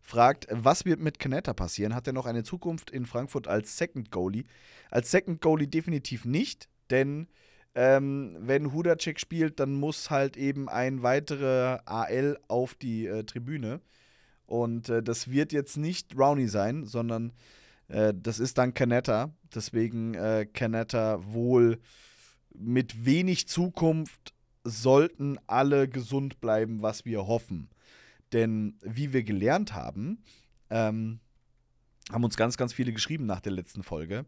fragt, was wird mit Kanetta passieren? Hat er noch eine Zukunft in Frankfurt als Second Goalie? Als Second Goalie definitiv nicht, denn ähm, wenn Hudacek spielt, dann muss halt eben ein weiterer AL auf die äh, Tribüne. Und äh, das wird jetzt nicht Rowney sein, sondern äh, das ist dann Canetta. Deswegen äh, Canetta wohl mit wenig Zukunft sollten alle gesund bleiben, was wir hoffen. Denn wie wir gelernt haben, ähm, haben uns ganz, ganz viele geschrieben nach der letzten Folge.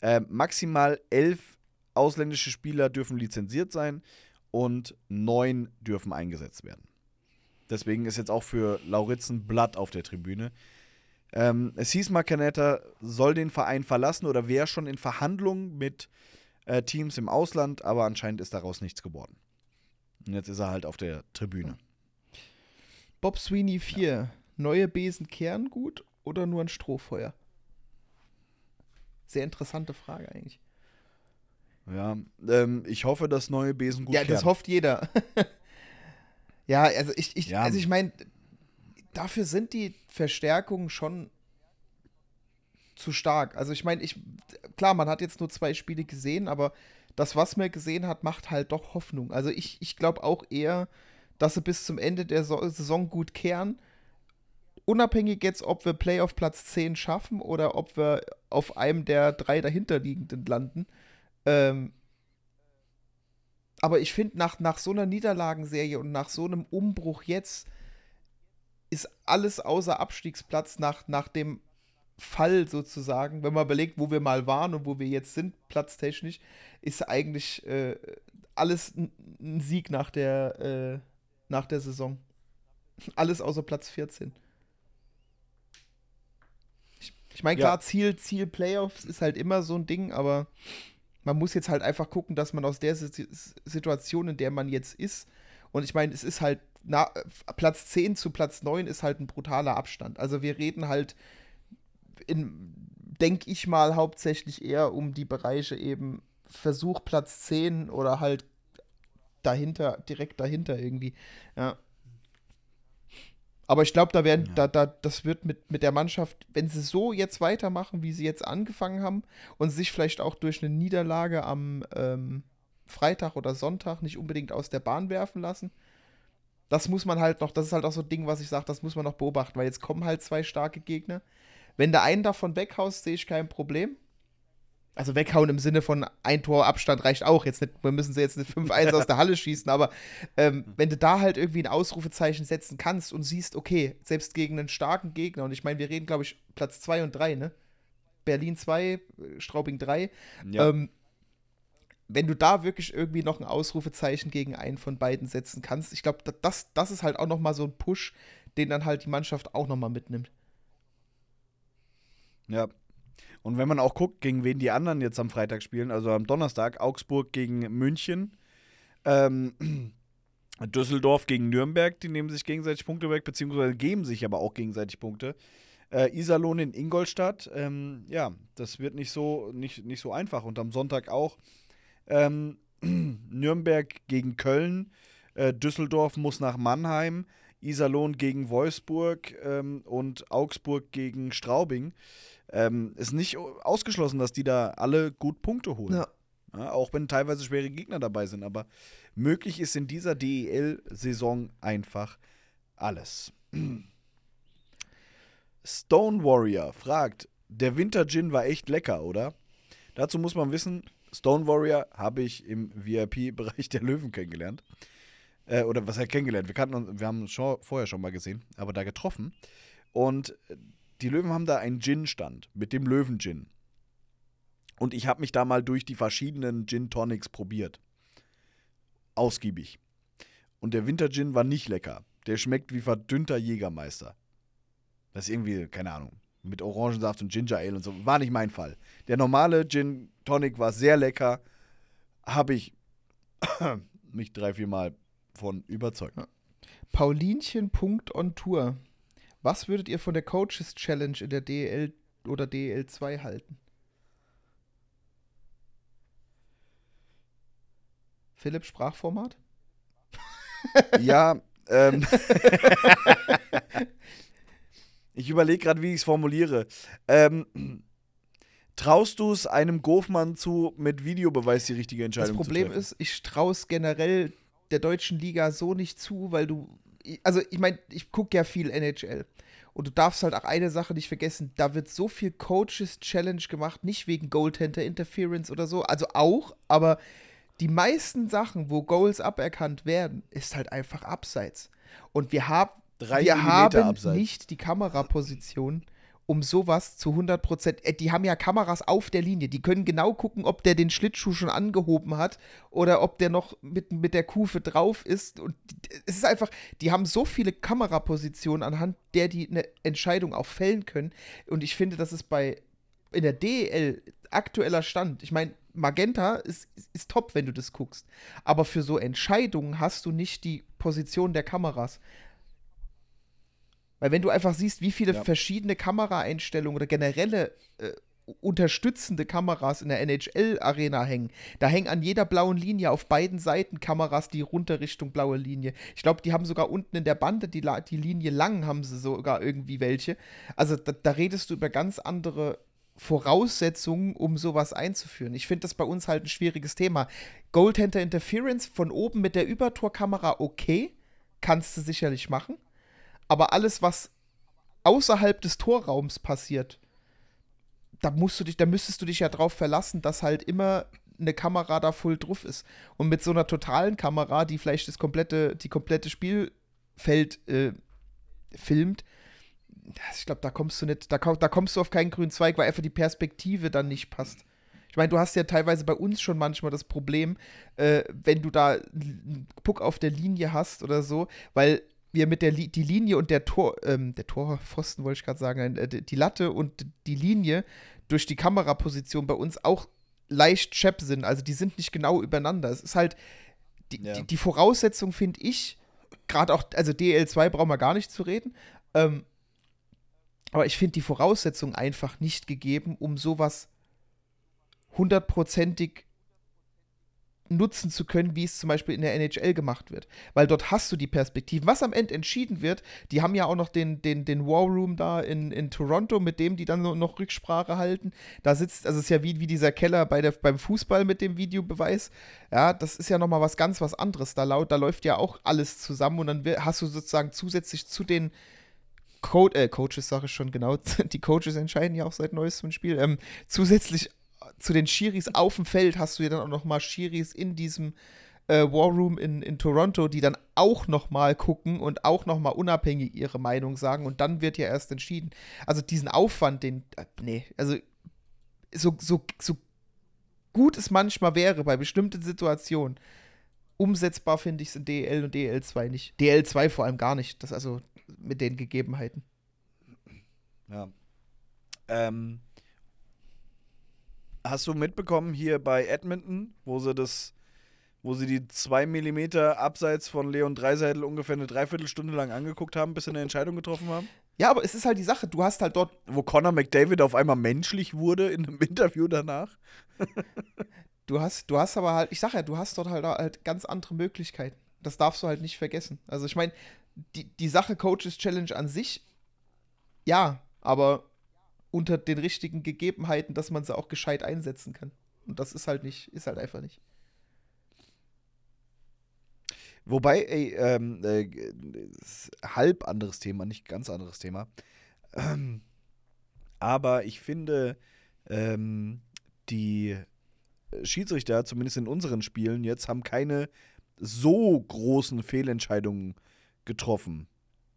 Äh, maximal elf ausländische Spieler dürfen lizenziert sein und neun dürfen eingesetzt werden. Deswegen ist jetzt auch für Lauritzen Blatt auf der Tribüne. Ähm, es hieß mal, Canetta soll den Verein verlassen oder wäre schon in Verhandlungen mit äh, Teams im Ausland, aber anscheinend ist daraus nichts geworden. Und jetzt ist er halt auf der Tribüne. Bob Sweeney 4. Neue Besen kehren gut oder nur ein Strohfeuer? Sehr interessante Frage eigentlich. Ja, ähm, ich hoffe, dass neue Besen gut ja, das kehren. hofft jeder. ja, also ich, ich, Ja. also ich meine, dafür sind die Verstärkungen schon zu stark. Also ich meine, ich, klar, man hat jetzt nur zwei Spiele gesehen, aber das, was man gesehen hat, macht halt doch Hoffnung. Also ich, ich glaube auch eher, dass sie bis zum Ende der So- Saison gut kehren. Unabhängig jetzt, ob wir Playoff Platz 10 schaffen oder ob wir auf einem der drei dahinterliegenden landen. Ähm, aber ich finde, nach, nach so einer Niederlagenserie und nach so einem Umbruch jetzt ist alles außer Abstiegsplatz nach, nach dem Fall sozusagen, wenn man überlegt, wo wir mal waren und wo wir jetzt sind, platztechnisch, ist eigentlich äh, alles ein, Sieg nach der, äh, nach der Saison. Alles außer Platz 14. Ich, ich meine, Ja. klar, Ziel, Ziel Playoffs ist halt immer so ein Ding, aber man muss jetzt halt einfach gucken, dass man aus der Si- Situation, in der man jetzt ist, und ich meine, es ist halt, na, Platz 10 zu Platz 9 ist halt ein brutaler Abstand. Also wir reden halt denke ich mal, hauptsächlich eher um die Bereiche eben Versuch Platz 10 oder halt dahinter, direkt dahinter irgendwie. Ja. Aber ich glaube, da werden, da, da, das wird mit, mit der Mannschaft, wenn sie so jetzt weitermachen, wie sie jetzt angefangen haben und sich vielleicht auch durch eine Niederlage am ähm, Freitag oder Sonntag nicht unbedingt aus der Bahn werfen lassen. Das muss man halt noch, das ist halt auch so ein Ding, was ich sage, das muss man noch beobachten, weil jetzt kommen halt zwei starke Gegner. Wenn der einen davon weghaust, sehe ich kein Problem. Also weghauen im Sinne von ein Tor Abstand reicht auch. Jetzt nicht, wir müssen sie jetzt nicht 5-1 aus der Halle schießen, aber ähm, wenn du da halt irgendwie ein Ausrufezeichen setzen kannst und siehst, okay, selbst gegen einen starken Gegner, und ich meine, wir reden, glaube ich, Platz 2 und 3, ne? Berlin 2, äh, Straubing 3. Ja. Ähm, wenn du da wirklich irgendwie noch ein Ausrufezeichen gegen einen von beiden setzen kannst, ich glaube, das, das ist halt auch noch mal so ein Push, den dann halt die Mannschaft auch noch mal mitnimmt. Ja. Und wenn man auch guckt, gegen wen die anderen jetzt am Freitag spielen, also am Donnerstag, Augsburg gegen München, ähm, Düsseldorf gegen Nürnberg, die nehmen sich gegenseitig Punkte weg, beziehungsweise geben sich aber auch gegenseitig Punkte. Äh, Iserlohn in Ingolstadt, ähm, ja, das wird nicht so, nicht, nicht so einfach. Und am Sonntag auch ähm, Nürnberg gegen Köln, äh, Düsseldorf muss nach Mannheim, Iserlohn gegen Wolfsburg ähm, und Augsburg gegen Straubing. Ähm, ist nicht ausgeschlossen, dass die da alle gut Punkte holen. Ja. Ja, auch wenn teilweise schwere Gegner dabei sind. Aber möglich ist in dieser DEL-Saison einfach alles. Stone Warrior fragt: Der Winter Gin war echt lecker, oder? Dazu muss man wissen: Stone Warrior habe ich im VIP-Bereich der Löwen kennengelernt. Äh, oder was heißt kennengelernt? Wir kannten uns, wir haben uns schon, vorher schon mal gesehen, aber da getroffen. Und die Löwen haben da einen Gin-Stand mit dem Löwen-Gin. Und ich habe mich da mal durch die verschiedenen Gin-Tonics probiert. Ausgiebig. Und der Winter-Gin war nicht lecker. Der schmeckt wie verdünnter Jägermeister. Das ist irgendwie, keine Ahnung, mit Orangensaft und Ginger Ale und so. War nicht mein Fall. Der normale Gin Tonic war sehr lecker. Habe ich mich drei, vier Mal von überzeugt. Paulinchen Punkt on Tour. Was würdet ihr von der Coaches Challenge in der DL oder DL2 halten? Philipp Sprachformat? Ja, ähm. ich überlege gerade, wie ich es formuliere. Ähm, traust du es einem Gofmann zu, mit Videobeweis die richtige Entscheidung Das Problem zu treffen? ist, ich traue es generell der deutschen Liga so nicht zu, weil du. Also, ich meine, ich gucke ja viel NHL. Und du darfst halt auch eine Sache nicht vergessen: da wird so viel Coaches Challenge gemacht, nicht wegen Goaltender Interference oder so. Also auch, aber die meisten Sachen, wo Goals aberkannt werden, ist halt einfach abseits. Und wir, hab, Drei wir haben abseits. nicht die Kameraposition, um sowas zu 100 Prozent. Äh, Die haben ja Kameras auf der Linie. Die können genau gucken, ob der den Schlittschuh schon angehoben hat oder ob der noch mit, mit der Kufe drauf ist. Und es ist einfach, die haben so viele Kamerapositionen, anhand der die eine Entscheidung auch fällen können. Und ich finde, das ist bei in der DEL aktueller Stand. Ich meine, Magenta ist, ist top, wenn du das guckst. Aber für so Entscheidungen hast du nicht die Position der Kameras. Weil wenn du einfach siehst, wie viele Ja. verschiedene Kameraeinstellungen oder generelle äh, unterstützende Kameras in der NHL-Arena hängen, da hängen an jeder blauen Linie auf beiden Seiten Kameras, die runter Richtung blaue Linie. Ich glaube, die haben sogar unten in der Bande die, die Linie lang, haben sie sogar irgendwie welche. Also da, da redest du über ganz andere Voraussetzungen, um sowas einzuführen. Ich finde das bei uns halt ein schwieriges Thema. Goaltender Interference von oben mit der Übertorkamera okay, kannst du sicherlich machen. Aber alles, was außerhalb des Torraums passiert, da musst du dich, da müsstest du dich ja drauf verlassen, dass halt immer eine Kamera da voll drauf ist. Und mit so einer totalen Kamera, die vielleicht das komplette, die komplette Spielfeld äh, filmt, ich glaube, da kommst du nicht, da, da kommst du auf keinen grünen Zweig, weil einfach die Perspektive dann nicht passt. Ich meine, du hast ja teilweise bei uns schon manchmal das Problem, äh, wenn du da einen Puck auf der Linie hast oder so, weil wir mit der Li die Linie und der Tor, ähm, der Torpfosten wollte ich gerade sagen, äh, die Latte und die Linie durch die Kameraposition bei uns auch leicht schepp sind. Also die sind nicht genau übereinander. Es ist halt, die, Ja. die, die Voraussetzung finde ich, gerade auch, also DL2 brauchen wir gar nicht zu reden, ähm, aber ich finde die Voraussetzung einfach nicht gegeben, um sowas hundertprozentig nutzen zu können, wie es zum Beispiel in der NHL gemacht wird. Weil dort hast du die Perspektiven. Was am Ende entschieden wird, die haben ja auch noch den, den, den War Room da in, in Toronto, mit dem die dann noch- Rücksprache halten. Da sitzt, also es ist ja wie, wie dieser Keller bei der, beim Fußball mit dem Videobeweis. Ja, das ist ja nochmal was ganz was anderes. Da, laut, da läuft ja auch alles zusammen und dann hast du sozusagen zusätzlich zu den Co äh, Coaches, sage ich schon genau, die Coaches entscheiden ja auch seit neuestem Spiel. Ähm, zusätzlich zu den Schiris auf dem Feld hast du ja dann auch noch mal Schiris in diesem äh, War Room in, in Toronto, die dann auch noch mal gucken und auch noch mal unabhängig ihre Meinung sagen und dann wird ja erst entschieden. Also diesen Aufwand, den, äh, nee, also so, so, so gut es manchmal wäre bei bestimmten Situationen, umsetzbar finde ich es in DL und DL2 nicht. DL2 vor allem gar nicht. Das also mit den Gegebenheiten. Ja. Ähm, hast du mitbekommen hier bei Edmonton, wo sie das, wo sie die 2 mm abseits von Leon Dreiseitel ungefähr eine Dreiviertelstunde lang angeguckt haben, bis sie eine Entscheidung getroffen haben? Ja, aber es ist halt die Sache, du hast halt dort, Wo Conor McDavid auf einmal menschlich wurde in einem Interview danach? du hast, du hast aber halt, ich sag ja, du hast dort halt, halt ganz andere Möglichkeiten. Das darfst du halt nicht vergessen. Also ich meine, die, die Sache Coaches Challenge an sich, ja, aber unter den richtigen Gegebenheiten, dass man sie auch gescheit einsetzen kann. Und das ist halt nicht, ist halt einfach nicht. Wobei, ey, ähm, äh, halb anderes Thema, nicht ganz anderes Thema. Ähm, aber ich finde, ähm, die Schiedsrichter, zumindest in unseren Spielen jetzt, haben keine so großen Fehlentscheidungen getroffen,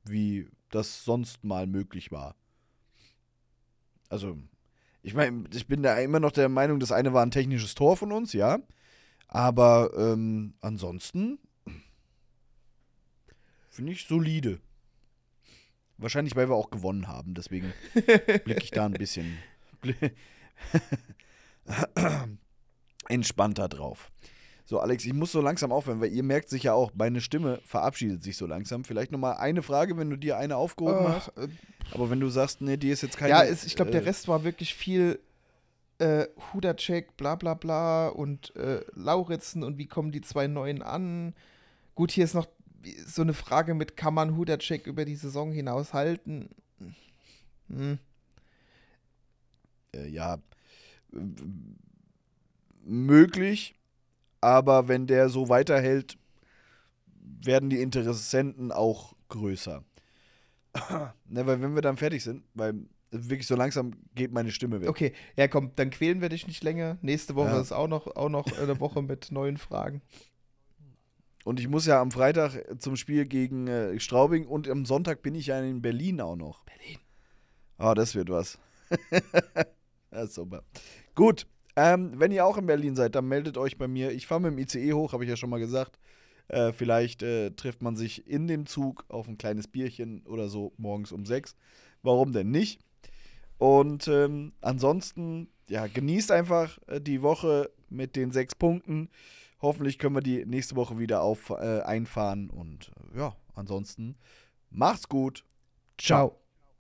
wie das sonst mal möglich war. Also, ich meine, ich bin da immer noch der Meinung, das eine war ein technisches Tor von uns, ja. Aber ähm, ansonsten finde ich solide. Wahrscheinlich, weil wir auch gewonnen haben. Deswegen blicke ich da ein bisschen entspannter drauf. So, Alex, ich muss so langsam aufhören, weil ihr merkt sich ja auch, meine Stimme verabschiedet sich so langsam. Vielleicht nochmal eine Frage, wenn du dir eine aufgehoben Oh, hast. Aber wenn du sagst, nee, die ist jetzt keine. ja, ist, ich glaube, der äh, Rest war wirklich viel äh, Hudacek, bla bla bla und äh, Lauritzen und wie kommen die zwei Neuen an. Gut, hier ist noch so eine Frage mit, kann man Hudacek über die Saison hinaus halten? Hm. äh, ja, äh, möglich, aber wenn der so weiterhält, werden die Interessenten auch größer. ne, weil wenn wir dann fertig sind, weil wirklich so langsam geht meine Stimme weg. Okay, ja komm, dann quälen wir dich nicht länger. Nächste Woche Ja. ist auch noch, auch noch eine Woche mit neuen Fragen. Und ich muss ja am Freitag zum Spiel gegen äh, Straubing und am Sonntag bin ich ja in Berlin auch noch. Berlin. Ah, das wird was. ja, super. Gut. Ähm, wenn ihr auch in Berlin seid, dann meldet euch bei mir. Ich fahre mit dem ICE hoch, habe ich ja schon mal gesagt. Äh, vielleicht äh, trifft man sich in dem Zug auf ein kleines Bierchen oder so morgens um sechs. Warum denn nicht? Und ähm, ansonsten, ja, genießt einfach äh, die Woche mit den sechs Punkten. Hoffentlich können wir die nächste Woche wieder auf, äh, einfahren. Und ja, ansonsten macht's gut. Ciao.